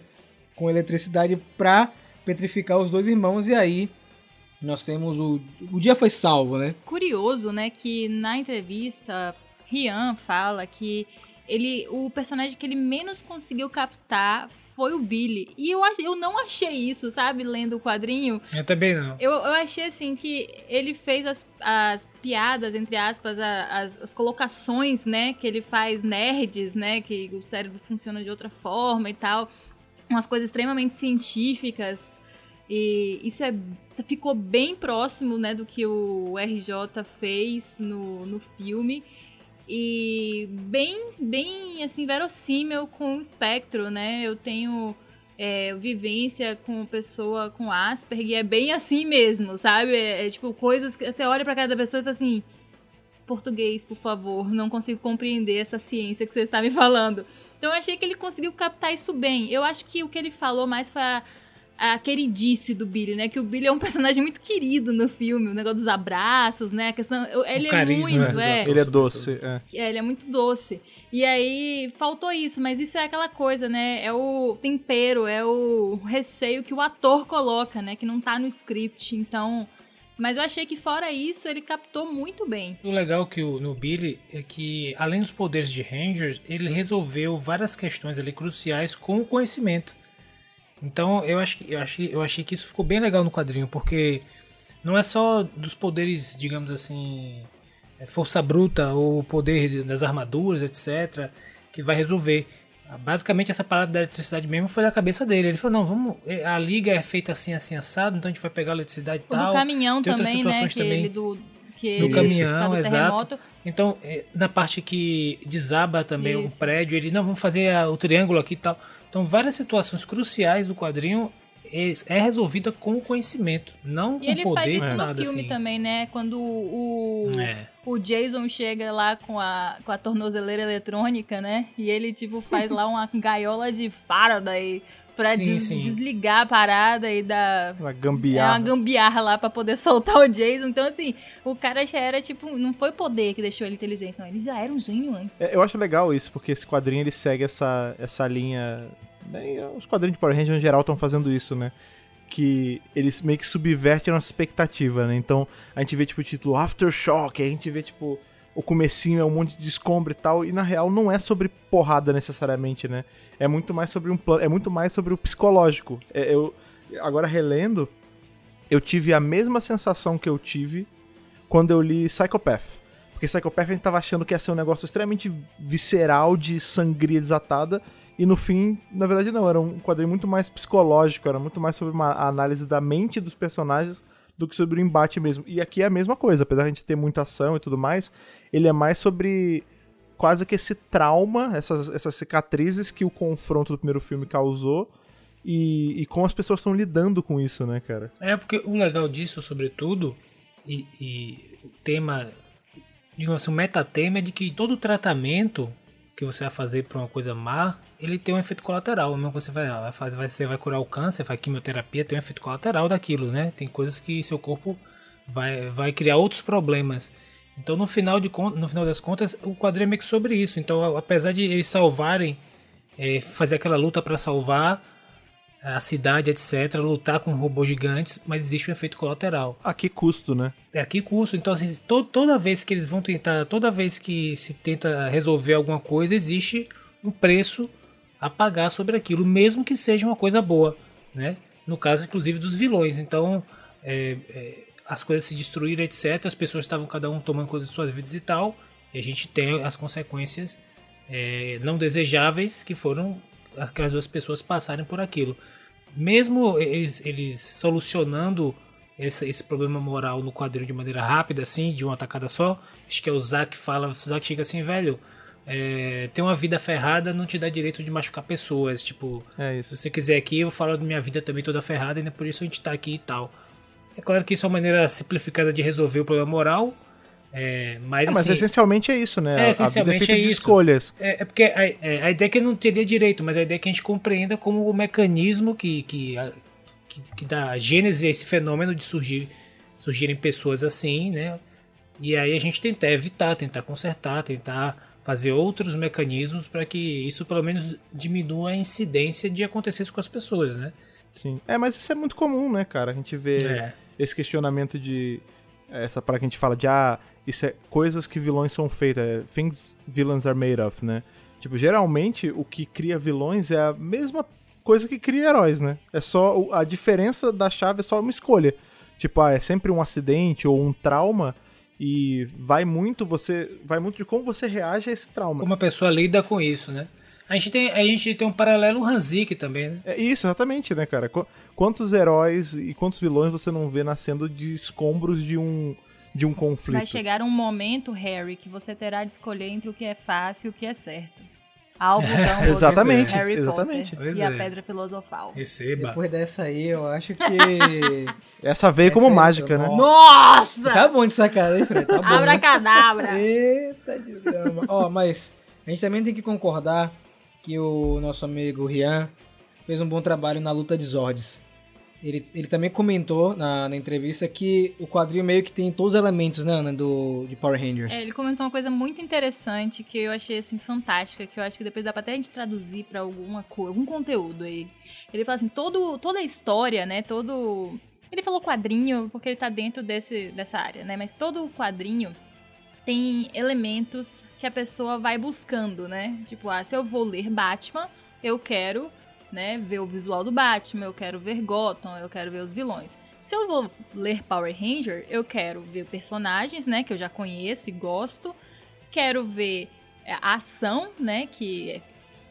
com eletricidade pra petrificar os dois irmãos e aí nós temos o o dia foi salvo, né? Curioso, né, que na entrevista Rian fala que ele o personagem que ele menos conseguiu captar foi o Billy. E eu, eu não achei isso, sabe, lendo o quadrinho. Eu também não. Eu, eu achei assim que ele fez as, as piadas, entre aspas, as, as colocações, né? Que ele faz nerds, né? Que o cérebro funciona de outra forma e tal. Umas coisas extremamente científicas. E isso é, ficou bem próximo, né? Do que o RJ fez no, no filme. E bem, bem, assim, verossímil com o espectro, né? Eu tenho é, vivência com pessoa com Asperger e é bem assim mesmo, sabe? É, é tipo coisas que você olha pra cara da pessoa e fala assim: português, por favor, não consigo compreender essa ciência que você está me falando. Então eu achei que ele conseguiu captar isso bem. Eu acho que o que ele falou mais foi a, a queridice do Billy, né? Que o Billy é um personagem muito querido no filme, o negócio dos abraços, né? A questão. Ele é carisma, muito, né, é. Ele é doce, é. É, ele é muito doce. E aí faltou isso, mas isso é aquela coisa, né? É o tempero, é o recheio que o ator coloca, né? Que não tá no script. Então. Mas eu achei que fora isso, ele captou muito bem. O legal que o, no Billy é que, além dos poderes de Rangers, ele resolveu várias questões ali cruciais com o conhecimento. Então eu, acho, que- eu, achei, eu achei que isso ficou bem legal no quadrinho, porque não é só dos poderes, digamos assim, é, força bruta ou poder das armaduras, etc., que vai resolver. Basicamente, essa parada da eletricidade mesmo foi da cabeça dele. Ele falou: não, vamos. A liga é feita assim, assim, assado, então a gente vai pegar a eletricidade e O tal. do caminhão Tem também, né? Que também. ele do. Que Do caminhão, tá exato. Então, é, na parte que desaba também o prédio, ele, não, vamos fazer a- o triângulo aqui e tal. Então, várias situações cruciais do quadrinho é, é resolvida com o conhecimento, não E com ele faz poder, isso com no nada filme assim. também, né? Quando o, É. o Jason chega lá com a, com a tornozeleira eletrônica, né? E ele, tipo, faz lá uma gaiola de Faraday pra Sim, des- sim. desligar a parada e dar... Uma É uma gambiarra. gambiarra lá pra poder soltar o Jason. Então, assim, o cara já era, tipo... Não foi poder que deixou ele inteligente, não. Ele já era um gênio antes. É, eu acho legal isso, porque esse quadrinho ele segue essa, essa linha. né, e os quadrinhos de Power Rangers em geral estão fazendo isso, né? Que eles meio que subvertem a nossa expectativa, né? Então a gente vê tipo o título Aftershock, aí a gente vê tipo o comecinho é um monte de escombro e tal, e na real não é sobre porrada necessariamente, né? É muito mais sobre um plano, é muito mais sobre o psicológico. É, eu agora relendo, eu tive a mesma sensação que eu tive quando eu li Psychopath. Porque Psychopath a gente tava achando que ia ser um negócio extremamente visceral, de sangria desatada, e no fim, na verdade não, era um quadrinho muito mais psicológico, era muito mais sobre uma análise da mente dos personagens do que sobre o embate mesmo. E aqui é a mesma coisa, apesar de a gente ter muita ação e tudo mais, ele é mais sobre quase que esse trauma, essas, essas cicatrizes que o confronto do primeiro filme causou, e, e como as pessoas estão lidando com isso, né, cara? É porque o legal disso, sobretudo, e, e o tema, digamos assim, o metatema é de que todo tratamento que você vai fazer para uma coisa má, ele tem um efeito colateral. Mesmo que você vai, vai fazer, vai- você vai curar o câncer, faz quimioterapia, tem um efeito colateral daquilo, né? Tem coisas que seu corpo vai, vai criar outros problemas. Então, no final, de, no final das contas, o quadrinho é meio que sobre isso. Então, apesar de eles salvarem, é, fazer aquela luta para salvar a cidade, etc., lutar com robôs gigantes, mas existe um efeito colateral. A que custo, né? É que custo. Então, assim, to- toda vez que eles vão tentar, toda vez que se tenta resolver alguma coisa, existe um preço a pagar sobre aquilo, mesmo que seja uma coisa boa, né? No caso, inclusive, dos vilões. Então, é, é, as coisas se destruíram, etc. As pessoas estavam cada um tomando conta de suas vidas e tal. E a gente tem as consequências é, não desejáveis que foram aquelas duas pessoas passarem por aquilo. Mesmo eles, eles solucionando esse, esse problema moral no quadrinho de maneira rápida, assim, de uma tacada só, acho que é o Zack que fala, o Zack chega assim, velho, é, ter uma vida ferrada não te dá direito de machucar pessoas, tipo, É se você quiser aqui, eu falo da minha vida também toda ferrada, e não é por isso a gente tá aqui e tal. É claro que isso é uma maneira simplificada de resolver o problema moral, é, mas, É, mas assim, essencialmente é isso, né? É, vida essencialmente é de isso. escolhas. É, é porque a, é, a ideia é que não teria direito, mas a ideia é que a gente compreenda como o mecanismo que, que, a- que, que dá gênese a esse fenômeno de surgir, surgirem pessoas assim, né? E aí a gente tentar evitar, tentar consertar, tentar fazer outros mecanismos para que isso pelo menos diminua a incidência de acontecer isso com as pessoas, né? Sim. É, mas isso é muito comum, né, cara? A gente vê É. esse questionamento de. Essa para que a gente fala de, ah, isso é coisas que vilões são feitas, é, things villains are made of, né? Tipo, geralmente o que cria vilões é a mesma coisa que cria heróis, né? É só. A diferença da chave é só uma escolha. Tipo, ah, é sempre um acidente ou um trauma. E vai muito você. Vai muito de como você reage a esse trauma. Como a pessoa lida com isso, né? A gente tem, a gente tem um paralelo Hanzik também, né? É isso, exatamente, né, cara? Qu- Quantos heróis e quantos vilões você não vê nascendo de escombros de um, de um conflito? Vai chegar um momento, Harry, que você terá de escolher entre o que é fácil e o que é certo. Exatamente, Harry exatamente. Potter Pois e a é. Pedra Filosofal. Receba. Depois dessa aí, eu acho que. Essa veio como Essa aí, mágica, né? nossa. Tá bom de sacanagem, hein, Fred? Tá bom. né? Abracadabra! Eita desgrama. Ó, mas a gente também tem que concordar que o nosso amigo Rian fez um bom trabalho na luta de Zords. Ele, ele também comentou na, na entrevista que o quadrinho meio que tem todos os elementos, né, Ana, do, de Power Rangers. É, ele comentou uma coisa muito interessante que eu achei assim fantástica, que eu acho que depois dá pra até a gente traduzir pra alguma coisa, algum conteúdo aí. Ele fala assim, todo, toda a história, né, todo ele falou quadrinho porque ele tá dentro desse, dessa área, né, mas todo o quadrinho tem elementos que a pessoa vai buscando, né? Tipo, ah, se eu vou ler Batman, eu quero, né, ver o visual do Batman, eu quero ver Gotham, eu quero ver os vilões. Se eu vou ler Power Ranger, eu quero ver personagens, né, que eu já conheço e gosto. Quero ver é, a ação, né, que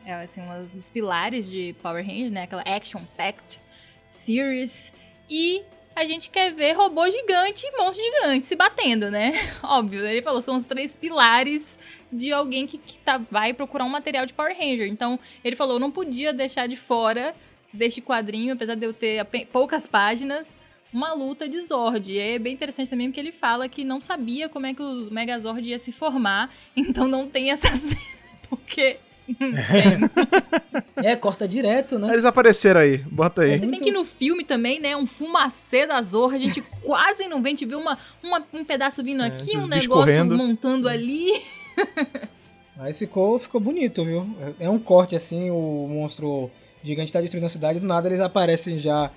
é, é assim, um dos pilares de Power Ranger, né, aquela action packed series. E a gente quer ver robô gigante e monstro gigante se batendo, né? Óbvio, ele falou, são os três pilares de alguém que, que tá, vai procurar um material de Power Ranger. Então, ele falou, não podia deixar de fora deste quadrinho, apesar de eu ter poucas páginas, uma luta de Zord. E é bem interessante também porque ele fala que não sabia como é que o Megazord ia se formar, então não tem essa cena, porque. É, corta direto, né? Eles apareceram aí, bota aí. Se bem que no filme também, né, um fumacê da Zorra, a gente quase não vê, a gente vê uma, uma- um pedaço vindo aqui, os um negócio correndo. montando ali. Mas ficou, ficou bonito, viu? É é um corte assim, o monstro gigante tá destruindo a cidade, do nada eles aparecem já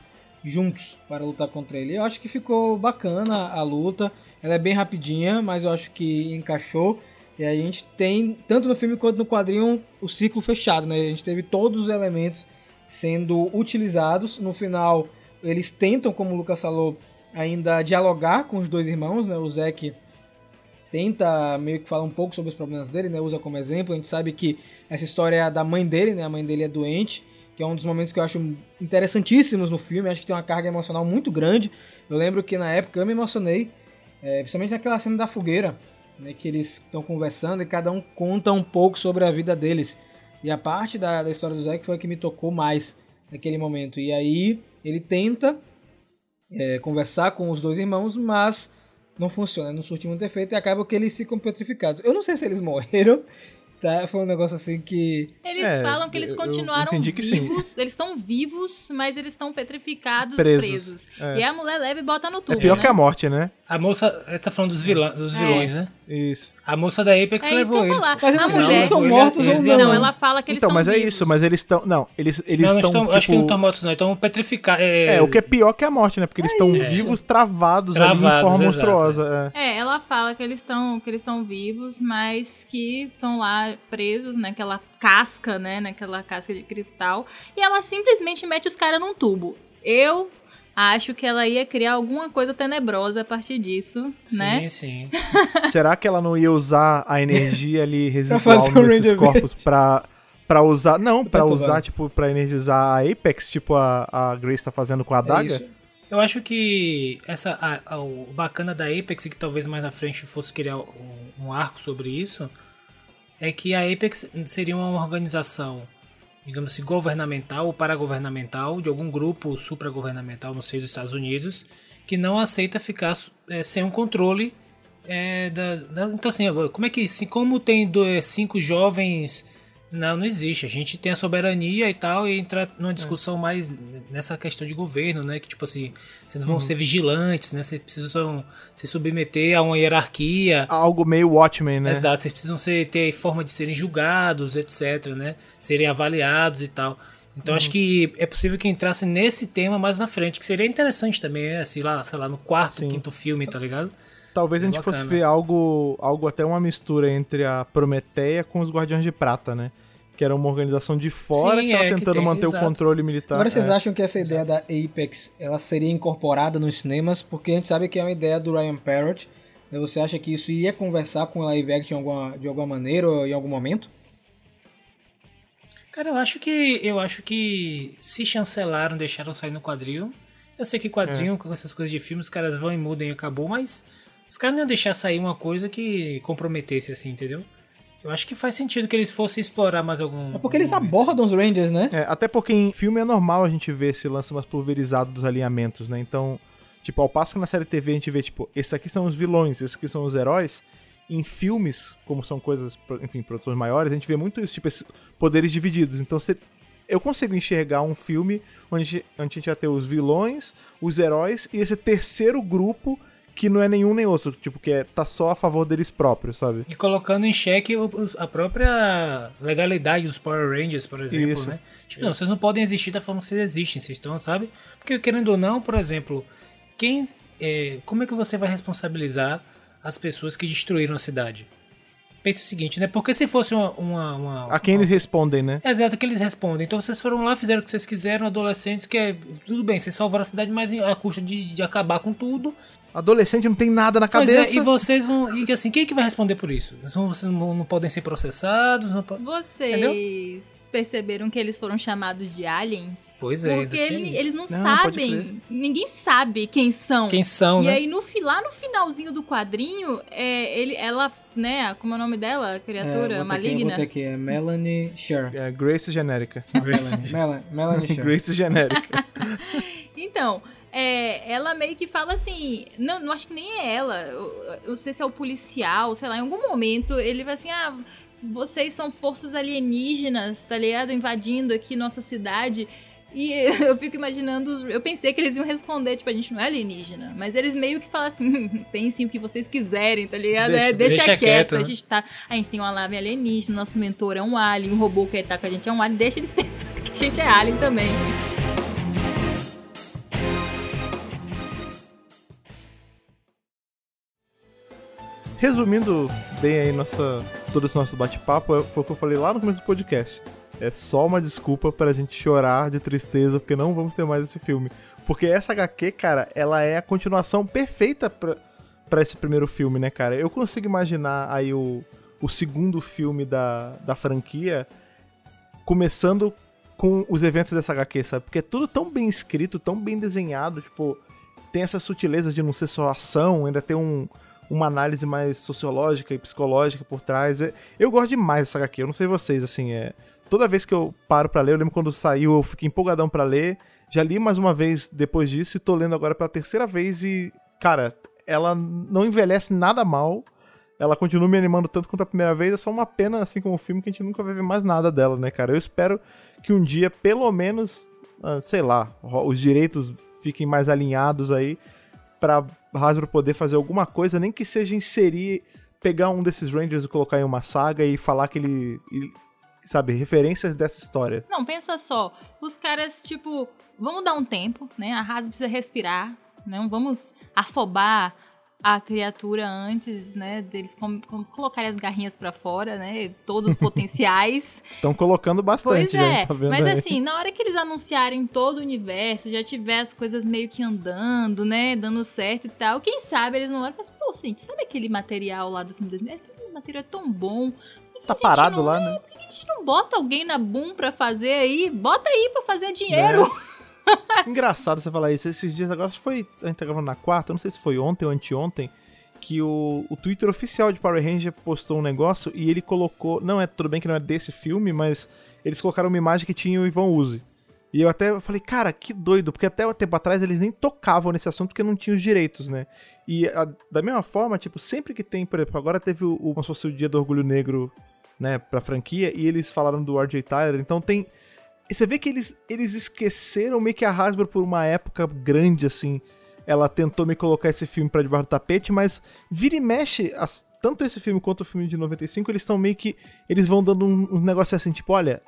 juntos para lutar contra ele. Eu acho que ficou bacana a luta. Ela é bem rapidinha, mas eu acho que encaixou. E aí a gente tem, tanto no filme quanto no quadrinho, o ciclo fechado, né? A gente teve todos os elementos sendo utilizados. No final, eles tentam, como o Lucas falou, ainda dialogar com os dois irmãos, né? O Zack tenta meio que falar um pouco sobre os problemas dele, né? Usa como exemplo. A gente sabe que essa história é da mãe dele, né? A mãe dele é doente, que é um dos momentos que eu acho interessantíssimos no filme. Acho que tem uma carga emocional muito grande. Eu lembro que na época eu me emocionei, é, principalmente naquela cena da fogueira, né? Que eles estão conversando e cada um conta um pouco sobre a vida deles. E a parte da, da história do Zack foi a que me tocou mais naquele momento. E aí ele tenta é, conversar com os dois irmãos, mas não funciona, não surtiu muito efeito e acaba que eles ficam petrificados. Eu não sei se eles morreram, tá? Foi um negócio assim que. Eles É, falam que eles continuaram que sim. vivos, eles estão vivos, mas eles estão petrificados, Presos. presos. É. E a mulher leva e bota no tubo, É pior né? que a morte, né? A moça. Ele tá falando dos, vilã, dos É. vilões, né? Isso. A moça da Apex É isso que levou eles. falar. Mas a eles mulher... estão mortos eles ou não? Não, ela fala que eles Então, estão mas é vivos. isso, mas eles estão. Não, eles eles não, estão. estão, acho que tipo, não estão mortos, não. Estão petrificados. É, É, o que é pior que a morte, né? Porque eles estão vivos, travados, ali em Travados, forma exato, monstruosa. É. É, ela fala que eles estão que eles estão vivos, mas que estão lá presos naquela casca, né, naquela casca de cristal, e ela simplesmente mete os caras num tubo. Eu acho que ela ia criar alguma coisa tenebrosa a partir disso, sim, né? sim. Será que ela não ia usar a energia ali residual um nesses Ranger corpos pra, pra usar. Não, pra Pra usar, tipo, pra energizar a Apex, tipo a, a Grace tá fazendo com a É adaga? isso. Eu acho que essa a- a- o bacana da Apex, e que talvez mais na frente fosse criar um, um arco sobre isso, é que a Apex seria uma organização digamos assim, governamental ou paragovernamental de algum grupo supragovernamental, não sei, dos Estados Unidos, que não aceita ficar é, sem um controle é, da, da- Então, assim, como é que. Como tem do- é, cinco jovens. Não, não existe. A gente tem a soberania e tal, e entra numa discussão mais nessa questão de governo, né? Que, tipo assim, vocês vão ser vigilantes, né? Vocês precisam se submeter a uma hierarquia. Algo meio Watchmen, né? Exato, vocês precisam ser, ter forma de serem julgados, etc, né? Serem avaliados e tal. Então acho que é possível que entrasse nesse tema mais na frente, que seria interessante também, né? Sei lá, sei lá, no quarto, Sim. quinto filme, tá ligado? Talvez a É gente fosse bacana. ver algo, algo até uma mistura entre a Prometeia com os Guardiões de Prata, né? Que era uma organização de fora Sim, que tava é, que tentando tem, manter exato. o controle militar. Agora vocês é. acham que essa ideia da Apex ela seria incorporada nos cinemas? Porque a gente sabe que é uma ideia do Ryan Parrott. Você acha que isso ia conversar com o live action de alguma, de alguma maneira ou em algum momento? Cara, eu acho que eu acho que se chancelaram, deixaram sair no quadril. Eu sei que quadrinho com essas coisas de filme, os caras vão e mudam e acabou, mas os caras não iam deixar sair uma coisa que comprometesse assim, entendeu? Eu acho que faz sentido que eles fossem explorar mais algum. É porque eles momento. abordam os Rangers, né? É, até porque em filme é normal a gente ver esse lance mais pulverizado dos alinhamentos, né? Então, tipo, ao passo que na série TV a gente vê, tipo, esses aqui são os vilões, esses aqui são os heróis. Em filmes, como são coisas, enfim, produções maiores, a gente vê muito isso, tipo, esses poderes divididos. Então, você, eu consigo enxergar um filme onde, onde a gente vai ter os vilões, os heróis e esse terceiro grupo que não é nenhum nem outro, tipo, que é, tá só a favor deles próprios, sabe? E colocando em xeque a própria legalidade dos Power Rangers, por exemplo, Isso. né? Tipo, não, vocês não podem existir da forma que vocês existem, vocês estão, sabe? Porque querendo ou não, por exemplo, quem, é, como é que você vai responsabilizar as pessoas que destruíram a cidade? Pense o seguinte, né? Porque se fosse uma... uma, uma- A quem eles respondem, né? Exato, que eles respondem. Então vocês foram lá, fizeram o que vocês quiseram, adolescentes, que é... Tudo bem, vocês salvaram a cidade, mas a custa de, de acabar com tudo. Adolescente não tem nada na Pois cabeça. é, e vocês vão... E assim, quem é que vai responder por isso? Vocês não, não podem ser processados, não po- Vocês perceberam que eles foram chamados de aliens? Pois é, Porque ele- eles não, Não, sabem, ninguém sabe quem são. Quem são, e né? aí no, lá no finalzinho do quadrinho, é, ele, ela, né, como é o nome dela, a É, criatura aqui, maligna? botei aqui, é Melanie Sher. É, Grace genérica. Melanie, Melanie, Melanie Sher. Grace genérica. Então, é, ela meio que fala assim, não, não acho que nem é ela, eu, eu não sei se é o policial, sei lá, em algum momento ele vai assim, ah, vocês são forças alienígenas, tá ligado? Invadindo aqui nossa cidade. E eu fico imaginando, eu pensei que eles iam responder, tipo, a gente não é alienígena. Mas eles meio que falam assim, pensem o que vocês quiserem, tá ligado? Deixa- é, deixa, deixa quieto, quieto, a né? gente tá. A gente tem uma nave alienígena, nosso mentor é um alien, o robô que tá com a gente é um alien, deixa eles pensar que a gente é alien também. Resumindo bem aí nossa, todo esse nosso bate-papo, é- foi o que eu falei lá no começo do podcast. É só uma desculpa pra gente chorar de tristeza, porque não vamos ter mais esse filme. Porque essa HQ, cara, ela é a continuação perfeita pra esse primeiro filme, né, cara? Eu consigo imaginar aí o, o segundo filme da, da franquia começando com os eventos dessa HQ, sabe? Porque é tudo tão bem escrito, tão bem desenhado, tipo, tem essas sutilezas de não ser só ação, ainda tem um, uma análise mais sociológica e psicológica por trás. É- Eu gosto demais dessa HQ, eu não sei vocês, assim, é... Toda vez que eu paro pra ler, eu lembro quando saiu, eu fiquei empolgadão pra ler. Já li mais uma vez depois disso e tô lendo agora pela terceira vez e, cara, ela não envelhece nada mal. Ela continua me animando tanto quanto a primeira vez. É só uma pena, assim como o filme, que a gente nunca vai ver mais nada dela, né, cara? Eu espero que um dia, pelo menos, ah, sei lá, os direitos fiquem mais alinhados aí pra Hasbro poder fazer alguma coisa, nem que seja inserir, pegar um desses Rangers e colocar em uma saga e falar que ele, sabe, referências dessa história. Não, pensa só. Os caras, tipo, vamos dar um tempo, né? A Hasbro precisa respirar, não vamos afobar a criatura antes, né, deles com, com- colocarem as garrinhas pra fora, né, todos os potenciais. Estão colocando bastante, pois já, é, tá vendo mas aí? assim, na hora que eles anunciarem todo o universo, já tiver as coisas meio que andando, né, dando certo e tal, quem sabe eles não vão falar assim, pô, gente, sabe aquele material lá do filme 2000? Aquele material é tão bom. Tá parado não- lá, né? Por que a gente não bota alguém na Boom pra fazer aí? Bota aí pra fazer dinheiro. Engraçado você falar isso. Esses dias agora, foi. A gente tá gravando na quarta, não sei se foi ontem ou anteontem. Que o, o Twitter oficial de Power Ranger postou um negócio e ele colocou. Não é tudo bem que não é desse filme, mas eles colocaram uma imagem que tinha o Ivan Uzi. E eu até falei, cara, que doido, porque até o tempo atrás eles nem tocavam nesse assunto porque não tinham os direitos, né? E a- da mesma forma, tipo, sempre que tem, por exemplo, agora teve o, o como se fosse o Dia do Orgulho Negro, né, pra franquia, e eles falaram do RJ Tyler, então tem. E você vê que eles, eles esqueceram meio que a Hasbro por uma época grande, assim. Ela tentou me colocar esse filme pra debaixo do tapete, mas vira e mexe, as- tanto esse filme quanto o filme de 95, eles estão meio que. Eles vão dando um, um negócio assim, tipo, olha,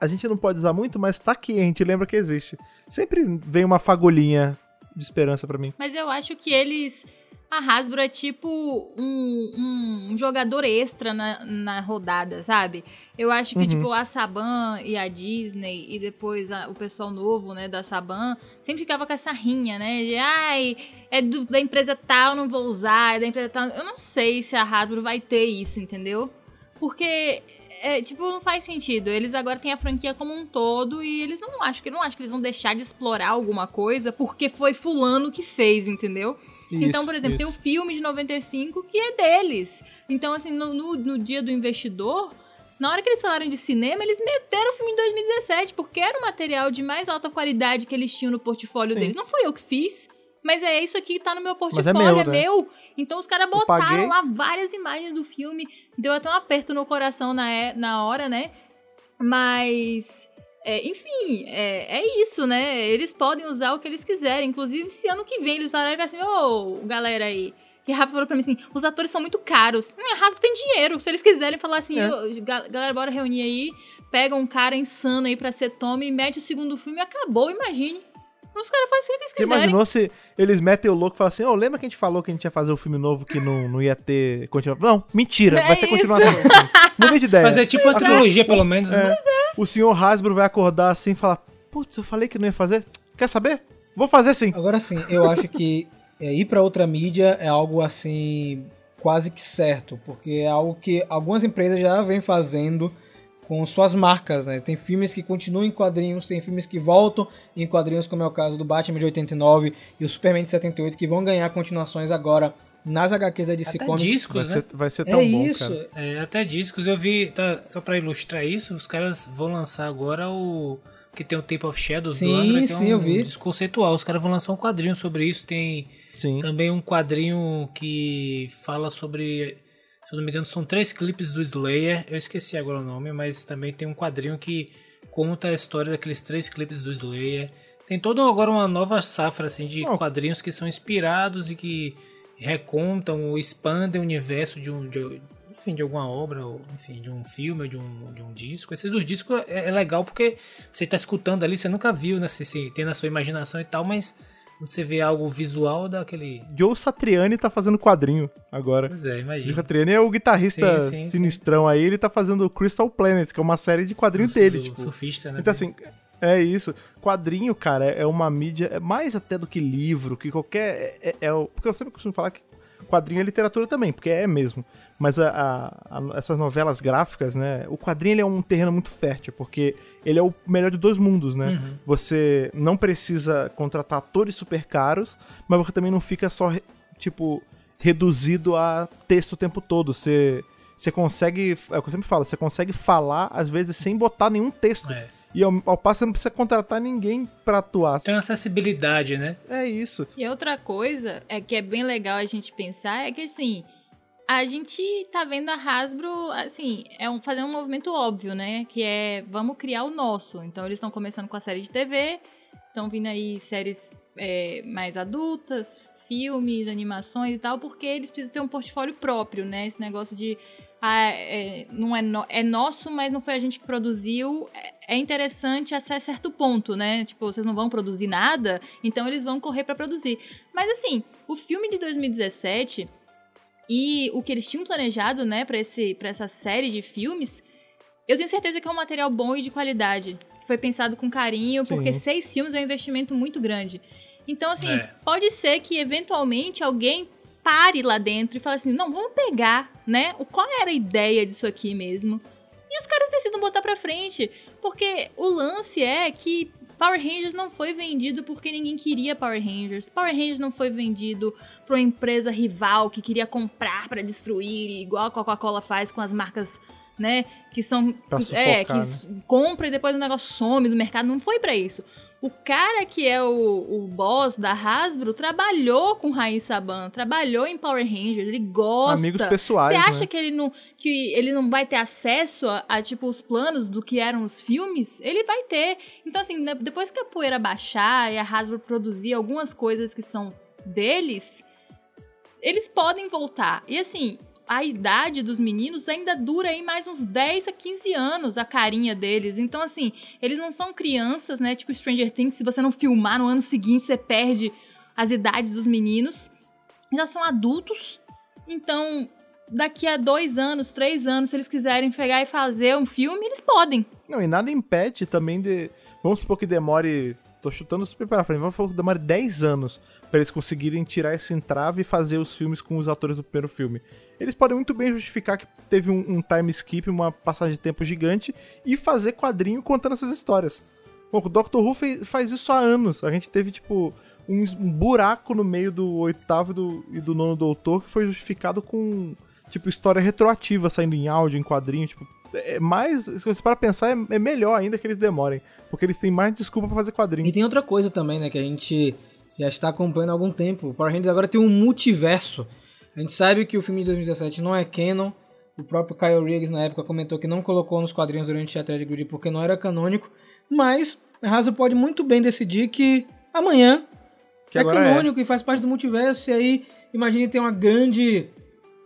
a gente não pode usar muito, mas tá aqui, a gente lembra que existe. Sempre vem uma fagulhinha de esperança pra mim. Mas eu acho que eles. A Hasbro é tipo um, um jogador extra na, na rodada, sabe? Eu acho que, Uhum. tipo, a Saban e a Disney e depois a- o pessoal novo, né, da Saban, sempre ficava com essa rinha, né? De, ai, é do- da empresa tal, não vou usar, é da empresa tal. Eu não sei se a Hasbro vai ter isso, entendeu? Porque, é, tipo, não faz sentido. Eles agora têm a franquia como um todo e eles não acham que não acho que eles vão deixar de explorar alguma coisa porque foi fulano que fez, entendeu? Então, Isso, por exemplo, tem o isso. filme de 95 que é deles. Então, assim, no, no, no dia do investidor, na hora que eles falaram de cinema, eles meteram o filme em 2017, porque era o material de mais alta qualidade que eles tinham no portfólio Sim. deles. Não foi eu que fiz, mas é isso aqui que tá no meu Mas é portfólio, meu, é né? meu. Então os caras paguei. botaram lá várias imagens do filme. Deu até um aperto no coração na, é- na hora, né? Mas. É, enfim, é, é isso, né? Eles podem usar o que eles quiserem. Inclusive, esse ano que vem, eles falaram assim: ô, galera aí. Que Rafa falou pra mim assim: os atores são muito caros. Hum, a Rafa tem dinheiro. Se eles quiserem falar assim, É. "Ô, ga- galera, bora reunir aí. Pega um cara insano aí pra ser Tommy e mete o segundo filme e acabou, imagine. Os caras fazem o que eles Você quiserem. imaginou se eles metem o louco e falam assim, ô, lembra que a gente falou que a gente ia fazer um filme novo que não, não ia ter continuação? Não, mentira, É vai ser isso. continuação. Mudei de ideia. Fazer tipo uma trilogia, pelo menos. né? O senhor Hasbro vai acordar assim e falar, putz, eu falei que não ia fazer? Quer saber? Vou fazer sim. Agora sim, eu acho que é, ir pra outra mídia é algo assim quase que certo, porque é algo que algumas empresas já vêm fazendo com suas marcas, né? Tem filmes que continuam em quadrinhos, tem filmes que voltam em quadrinhos, como é o caso do Batman de 89 e o Superman de 78, que vão ganhar continuações agora nas HQs da DC Até Comics. Vai discos, né? ser, vai ser tão É bom, isso. cara. É, até discos. Eu vi, tá, só pra ilustrar isso, os caras vão lançar agora o. Que tem o Tape of Shadows Sim, do Angra, que é sim, um eu vi. disco conceitual. Os caras vão lançar um quadrinho sobre isso. Tem Sim. também um quadrinho que fala sobre. Se eu não me engano, são três clipes do Slayer. Eu esqueci agora o nome, mas também tem um quadrinho que conta a história daqueles três clipes do Slayer. Tem toda agora uma nova safra assim, de Oh. quadrinhos que são inspirados e que recontam ou expandem o universo de um. De, enfim, de alguma obra, ou enfim, de um filme, ou de um, de um disco. Esses dos discos é, é legal porque você tá escutando ali, você nunca viu, né? Você, você tem na sua imaginação e tal, mas você vê algo visual dá aquele. Joe Satriani tá fazendo quadrinho agora. Pois é, Joe imagina. Satriani é o guitarrista Sim, sim, sinistrão aí, ele tá fazendo o Crystal Planet, que é uma série de quadrinho dele, O tipo. surfista, né? Então, assim, é isso. Quadrinho, cara, é uma mídia, é mais até do que livro, que qualquer. É, é- é o- porque eu sempre costumo falar que quadrinho é literatura também, porque é mesmo. Mas a- a- a- essas novelas gráficas, né? O quadrinho é um terreno muito fértil, porque ele é o melhor de dois mundos, né? Uhum. Você não precisa contratar atores super caros, mas você também não fica só, tipo, reduzido a texto o tempo todo. Você. Você consegue, é o que eu sempre falo, você consegue falar, às vezes, sem botar nenhum texto. É. E ao, ao passo você não precisa contratar ninguém pra atuar. Tem uma acessibilidade, né? É isso. E outra coisa é que é bem legal a gente pensar é que assim, a gente tá vendo a Hasbro, assim, é um, fazer um movimento óbvio, né? Que é vamos criar o nosso. Então eles estão começando com a série de TV, estão vindo aí séries é, mais adultas, filmes, animações e tal, porque eles precisam ter um portfólio próprio, né? Esse negócio de ah, é, não é, no- é nosso, mas não foi a gente que produziu. É, é interessante até certo ponto, né? Tipo, vocês não vão produzir nada, então eles vão correr pra produzir. Mas assim, o filme de 2017 e o que eles tinham planejado, né, pra esse para essa série de filmes, eu tenho certeza que é um material bom e de qualidade. Foi pensado com carinho, Sim. porque seis filmes é um investimento muito grande. Então, assim, É. pode ser que eventualmente alguém pare lá dentro e fale assim: não, vamos pegar, né? O, qual era a ideia disso aqui mesmo? E os caras decidam botar pra frente. Porque o lance é que Power Rangers não foi vendido porque ninguém queria Power Rangers. Power Rangers não foi vendido pra uma empresa rival que queria comprar pra destruir, igual a Coca-Cola faz com as marcas né? Que são. É, que s- compra e depois o negócio some do mercado. Não foi pra isso. O cara que é o, o boss da Hasbro trabalhou com Raiz Saban, trabalhou em Power Rangers, ele gosta. Amigos pessoais, Você acha né? que ele não que ele não vai ter acesso a, a, tipo os planos do que eram os filmes? Ele vai ter. Então assim, né, depois que a poeira baixar e a Hasbro produzir algumas coisas que são deles, eles podem voltar. E assim, a idade dos meninos ainda dura aí mais uns 10 a 15 anos, a carinha deles. Então, assim, eles não são crianças, né? Tipo Stranger Things, se você não filmar no ano seguinte, você perde as idades dos meninos. Já são adultos. Então, daqui a dois anos, três anos, se eles quiserem pegar e fazer um filme, eles podem. Não, e nada impede também de. Vamos supor que demore. Tô chutando super pra frente. Vamos supor que demore 10 anos pra eles conseguirem tirar esse entrave e fazer os filmes com os atores do primeiro filme. Eles podem muito bem justificar que teve um, um time skip, uma passagem de tempo gigante e fazer quadrinho contando essas histórias. Bom, o Doctor Who fez, faz isso há anos. A gente teve, tipo, um, um buraco no meio do oitavo e do, e do nono doutor que foi justificado com, tipo, história retroativa saindo em áudio, em quadrinho, tipo. É mais, se você para pensar, é, é melhor ainda que eles demorem. Porque eles têm mais desculpa pra fazer E quadrinho. tem outra coisa também, né, que a gente já está acompanhando há algum tempo. O Power Rangers agora tem um multiverso. A gente sabe que o filme de 2017 não é canon. O próprio Kyle Riggs na época comentou que não colocou nos quadrinhos durante a Tragedy Grid porque não era canônico. Mas a Hasbro pode muito bem decidir que amanhã Que é é. canônico e faz parte do multiverso. E aí, imagine ter uma grande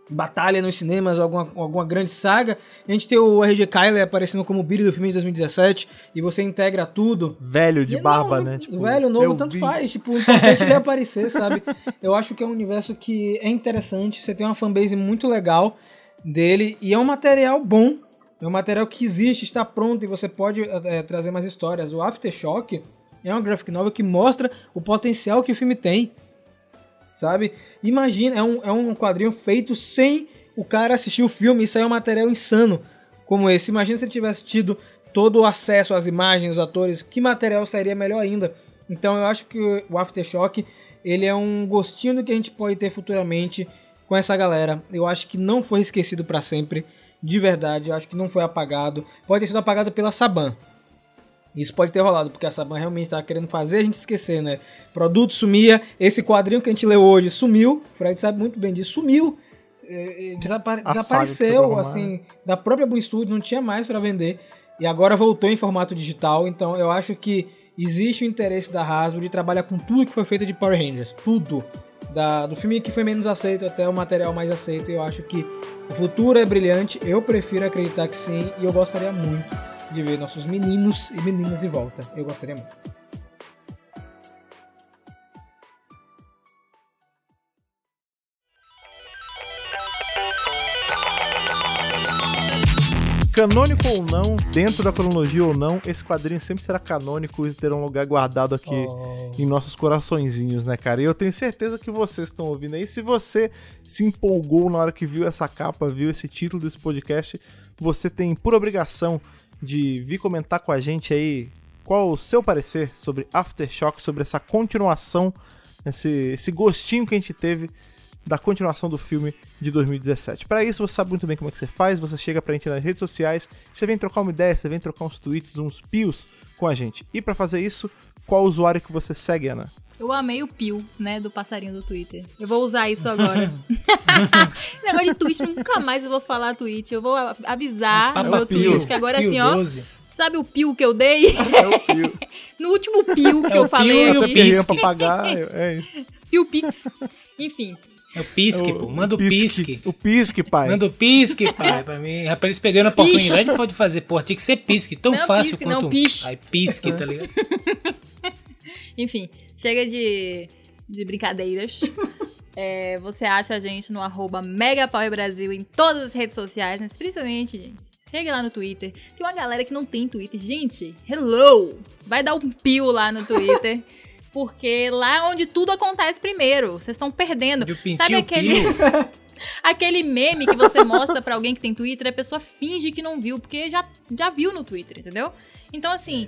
batalha nos cinemas, alguma, alguma grande saga. A gente tem o RG Kyler aparecendo como Billy do filme de 2017 e você integra tudo. Velho de E barba, não, né? Tipo, velho, novo, tanto vi. faz. Tipo, o importante é ele aparecer, sabe? Eu acho que é um universo que é interessante. Você tem uma fanbase muito legal dele e é um material bom. É um material que existe, está pronto e você pode é, trazer mais histórias. O Aftershock é uma graphic novel que mostra o potencial que o filme tem. Sabe? Imagina, é um, é um quadrinho feito sem o cara assistir o filme e sair um material insano como esse. Imagina se ele tivesse tido todo o acesso às imagens, os atores, que material seria melhor ainda. Então eu acho que o Aftershock ele é um gostinho do que a gente pode ter futuramente com essa galera. Eu acho que não foi esquecido para sempre, de verdade. Eu acho que não foi apagado. Pode ter sido apagado pela Saban. Isso pode ter rolado, porque a Saban realmente estava querendo fazer a gente esquecer, né? Produto sumia, esse quadrinho que a gente leu hoje sumiu, o Fred sabe muito bem disso, sumiu. É, é, desapare- A desapareceu, assim, da própria Boom Studios, não tinha mais para vender. E agora voltou em formato digital, então eu acho que existe o interesse da Hasbro de trabalhar com tudo que foi feito de Power Rangers. Tudo. Da, do filme que foi menos aceito até o material mais aceito. Eu acho que o futuro é brilhante. Eu prefiro acreditar que sim. E eu gostaria muito de ver nossos meninos e meninas de volta. Eu gostaria muito. Canônico ou não, dentro da cronologia ou não, esse quadrinho sempre será canônico e terá um lugar guardado aqui Oh. em nossos coraçõezinhos, né, cara? E eu tenho certeza que vocês estão ouvindo aí. Se você se empolgou na hora que viu essa capa, viu esse título desse podcast, você tem por obrigação de vir comentar com a gente aí qual o seu parecer sobre Aftershock, sobre essa continuação, esse, esse gostinho que a gente teve da continuação do filme de 2017. Para isso, você sabe muito bem como é que você faz, você chega pra gente nas redes sociais, você vem trocar uma ideia, você vem trocar uns tweets, uns pios com a gente. E para fazer isso, qual usuário que você segue, Ana? Eu amei o Pio, né, do passarinho do Twitter. Eu vou usar isso agora. Negócio de tweet, nunca mais eu vou falar tweet. Eu vou avisar no meu Pio. tweet, que agora Pio assim, ó. 12. Sabe o Pio que eu dei? É o pio. No último Pio que É eu o falei Pio aqui. Pisque. Guerreiro papagaio, é isso. Pio Pix. Enfim. É o pisque, pô. Manda o pisque. O pisque, pai. Manda o pisque, pai, pra mim. Rapaz, eles perderam a oportunidade de fazer, pô, tinha que ser pisque, tão Não, fácil pisque, não, quanto. piche. Aí, pisque, tá ligado? Enfim, chega de, de brincadeiras. É, você acha a gente no arroba Brasil em todas as redes sociais, mas principalmente, gente, chega lá no Twitter. Tem uma galera que não tem Twitter. Gente, hello! Vai dar um pio lá no Twitter. Porque lá é onde tudo acontece primeiro. Vocês estão perdendo. Pintinho Sabe aquele, pio. aquele meme que você mostra pra alguém que tem Twitter, a pessoa finge que não viu, porque já, já viu no Twitter, entendeu? Então, assim,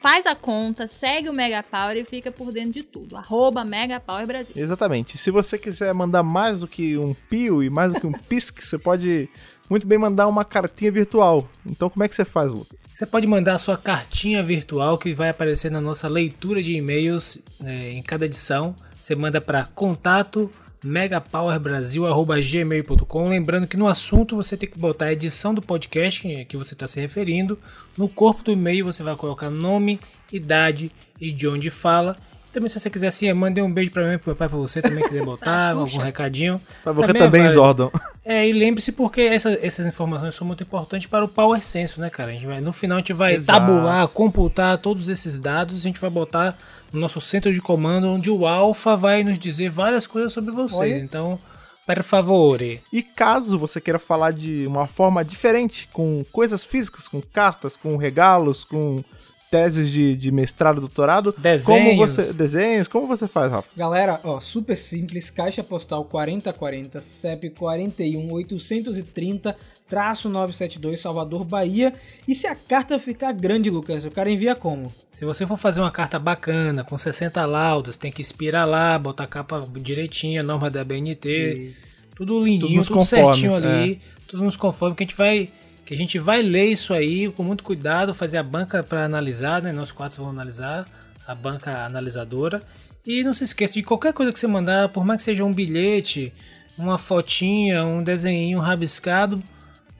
faz a conta, segue o Mega Power e fica por dentro de tudo. Arroba Mega Power Brasil. Exatamente. Se você quiser mandar mais do que um pio e mais do que um pisque, você pode muito bem mandar uma cartinha virtual. Então como é que você faz, Lucas? Você pode mandar a sua cartinha virtual que vai aparecer na nossa leitura de e-mails é, em cada edição. Você manda para contato megapowerbrasil.gmail.com Lembrando que no assunto você tem que botar a edição do podcast que você está se referindo. No corpo do e-mail você vai colocar nome, idade e de onde fala. Também se você quiser assim, mande um beijo para mim, pro meu pai, para você também quiser botar algum recadinho. Pra você Também também, vale. Zordon. É, e lembre-se porque essa- essas informações são muito importantes para o Power Sense, né, cara? A gente vai, no final a gente vai Exato. tabular, computar todos esses dados, a gente vai botar no nosso centro de comando, onde o Alpha vai nos dizer várias coisas sobre vocês. Olha. Então, per favore. E caso você queira falar de uma forma diferente, com coisas físicas, com cartas, com regalos, com teses de, de mestrado, doutorado, como Desenhos. você desenhos, como você faz, Rafa? Galera, ó, super simples, caixa postal 4040, CEP 41 830 traço 972, Salvador, Bahia. E se a carta ficar grande, Lucas, o cara envia como? Se você for fazer uma carta bacana, com 60 laudas, tem que inspirar lá, botar a capa direitinha, norma da BNT, tudo lindinho, tudo, conformes, certinho ali, tudo nos conforme que a gente vai que a gente vai ler isso aí com muito cuidado, fazer a banca para analisar, né? Nós quatro vamos analisar a banca analisadora. E não se esqueça de qualquer coisa que você mandar, por mais que seja um bilhete, uma fotinha, um desenho rabiscado,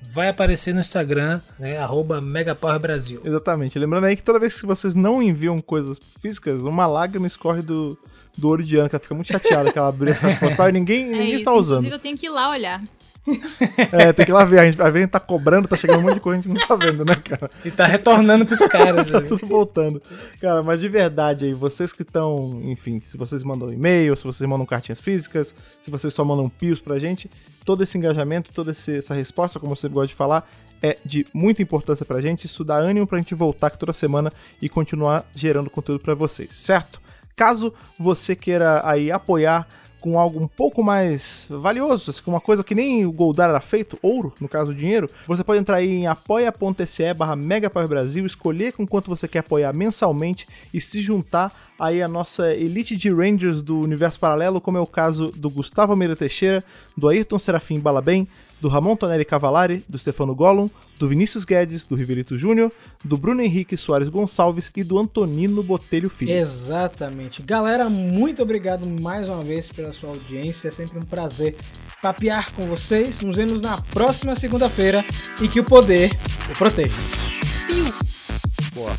vai aparecer no Instagram, né? Arroba MegaPowerBrasil. Exatamente. Lembrando aí que toda vez que vocês não enviam coisas físicas, uma lágrima escorre do, do olho de Ana, que ela fica muito chateada que ela abriu essa postal e ninguém, É ninguém isso. está usando. Inclusive, eu tenho que ir lá olhar. É, tem que ir lá ver. A gente, a gente tá cobrando, tá chegando um monte de coisa a gente não tá vendo, né, cara? E tá retornando pros caras. Tá tudo voltando. Cara, mas de verdade aí, vocês que estão, enfim, se vocês mandam e-mail, se vocês mandam cartinhas físicas, se vocês só mandam pios pra gente, todo esse engajamento, toda essa resposta, como você gosta de falar, é de muita importância pra gente. Isso dá ânimo pra gente voltar aqui toda semana e continuar gerando conteúdo pra vocês, certo? Caso você queira aí apoiar com algo um pouco mais valioso, assim, uma coisa que nem o Goldar era feito, ouro, no caso dinheiro, você pode entrar aí em apoia.se barra Brasil, escolher com quanto você quer apoiar mensalmente e se juntar aí a nossa elite de Rangers do universo paralelo, como é o caso do Gustavo Almeida Teixeira, do Ayrton Serafim Balabem, do Ramon Tonelli Cavalari, do Stefano Gollum, do Vinícius Guedes, do Riverito Júnior, do Bruno Henrique Soares Gonçalves e do Antonino Botelho Filho. Exatamente. Galera, muito obrigado mais uma vez pela sua audiência. É sempre um prazer papear com vocês. Nos vemos na próxima segunda-feira e que o poder o proteja. Boa.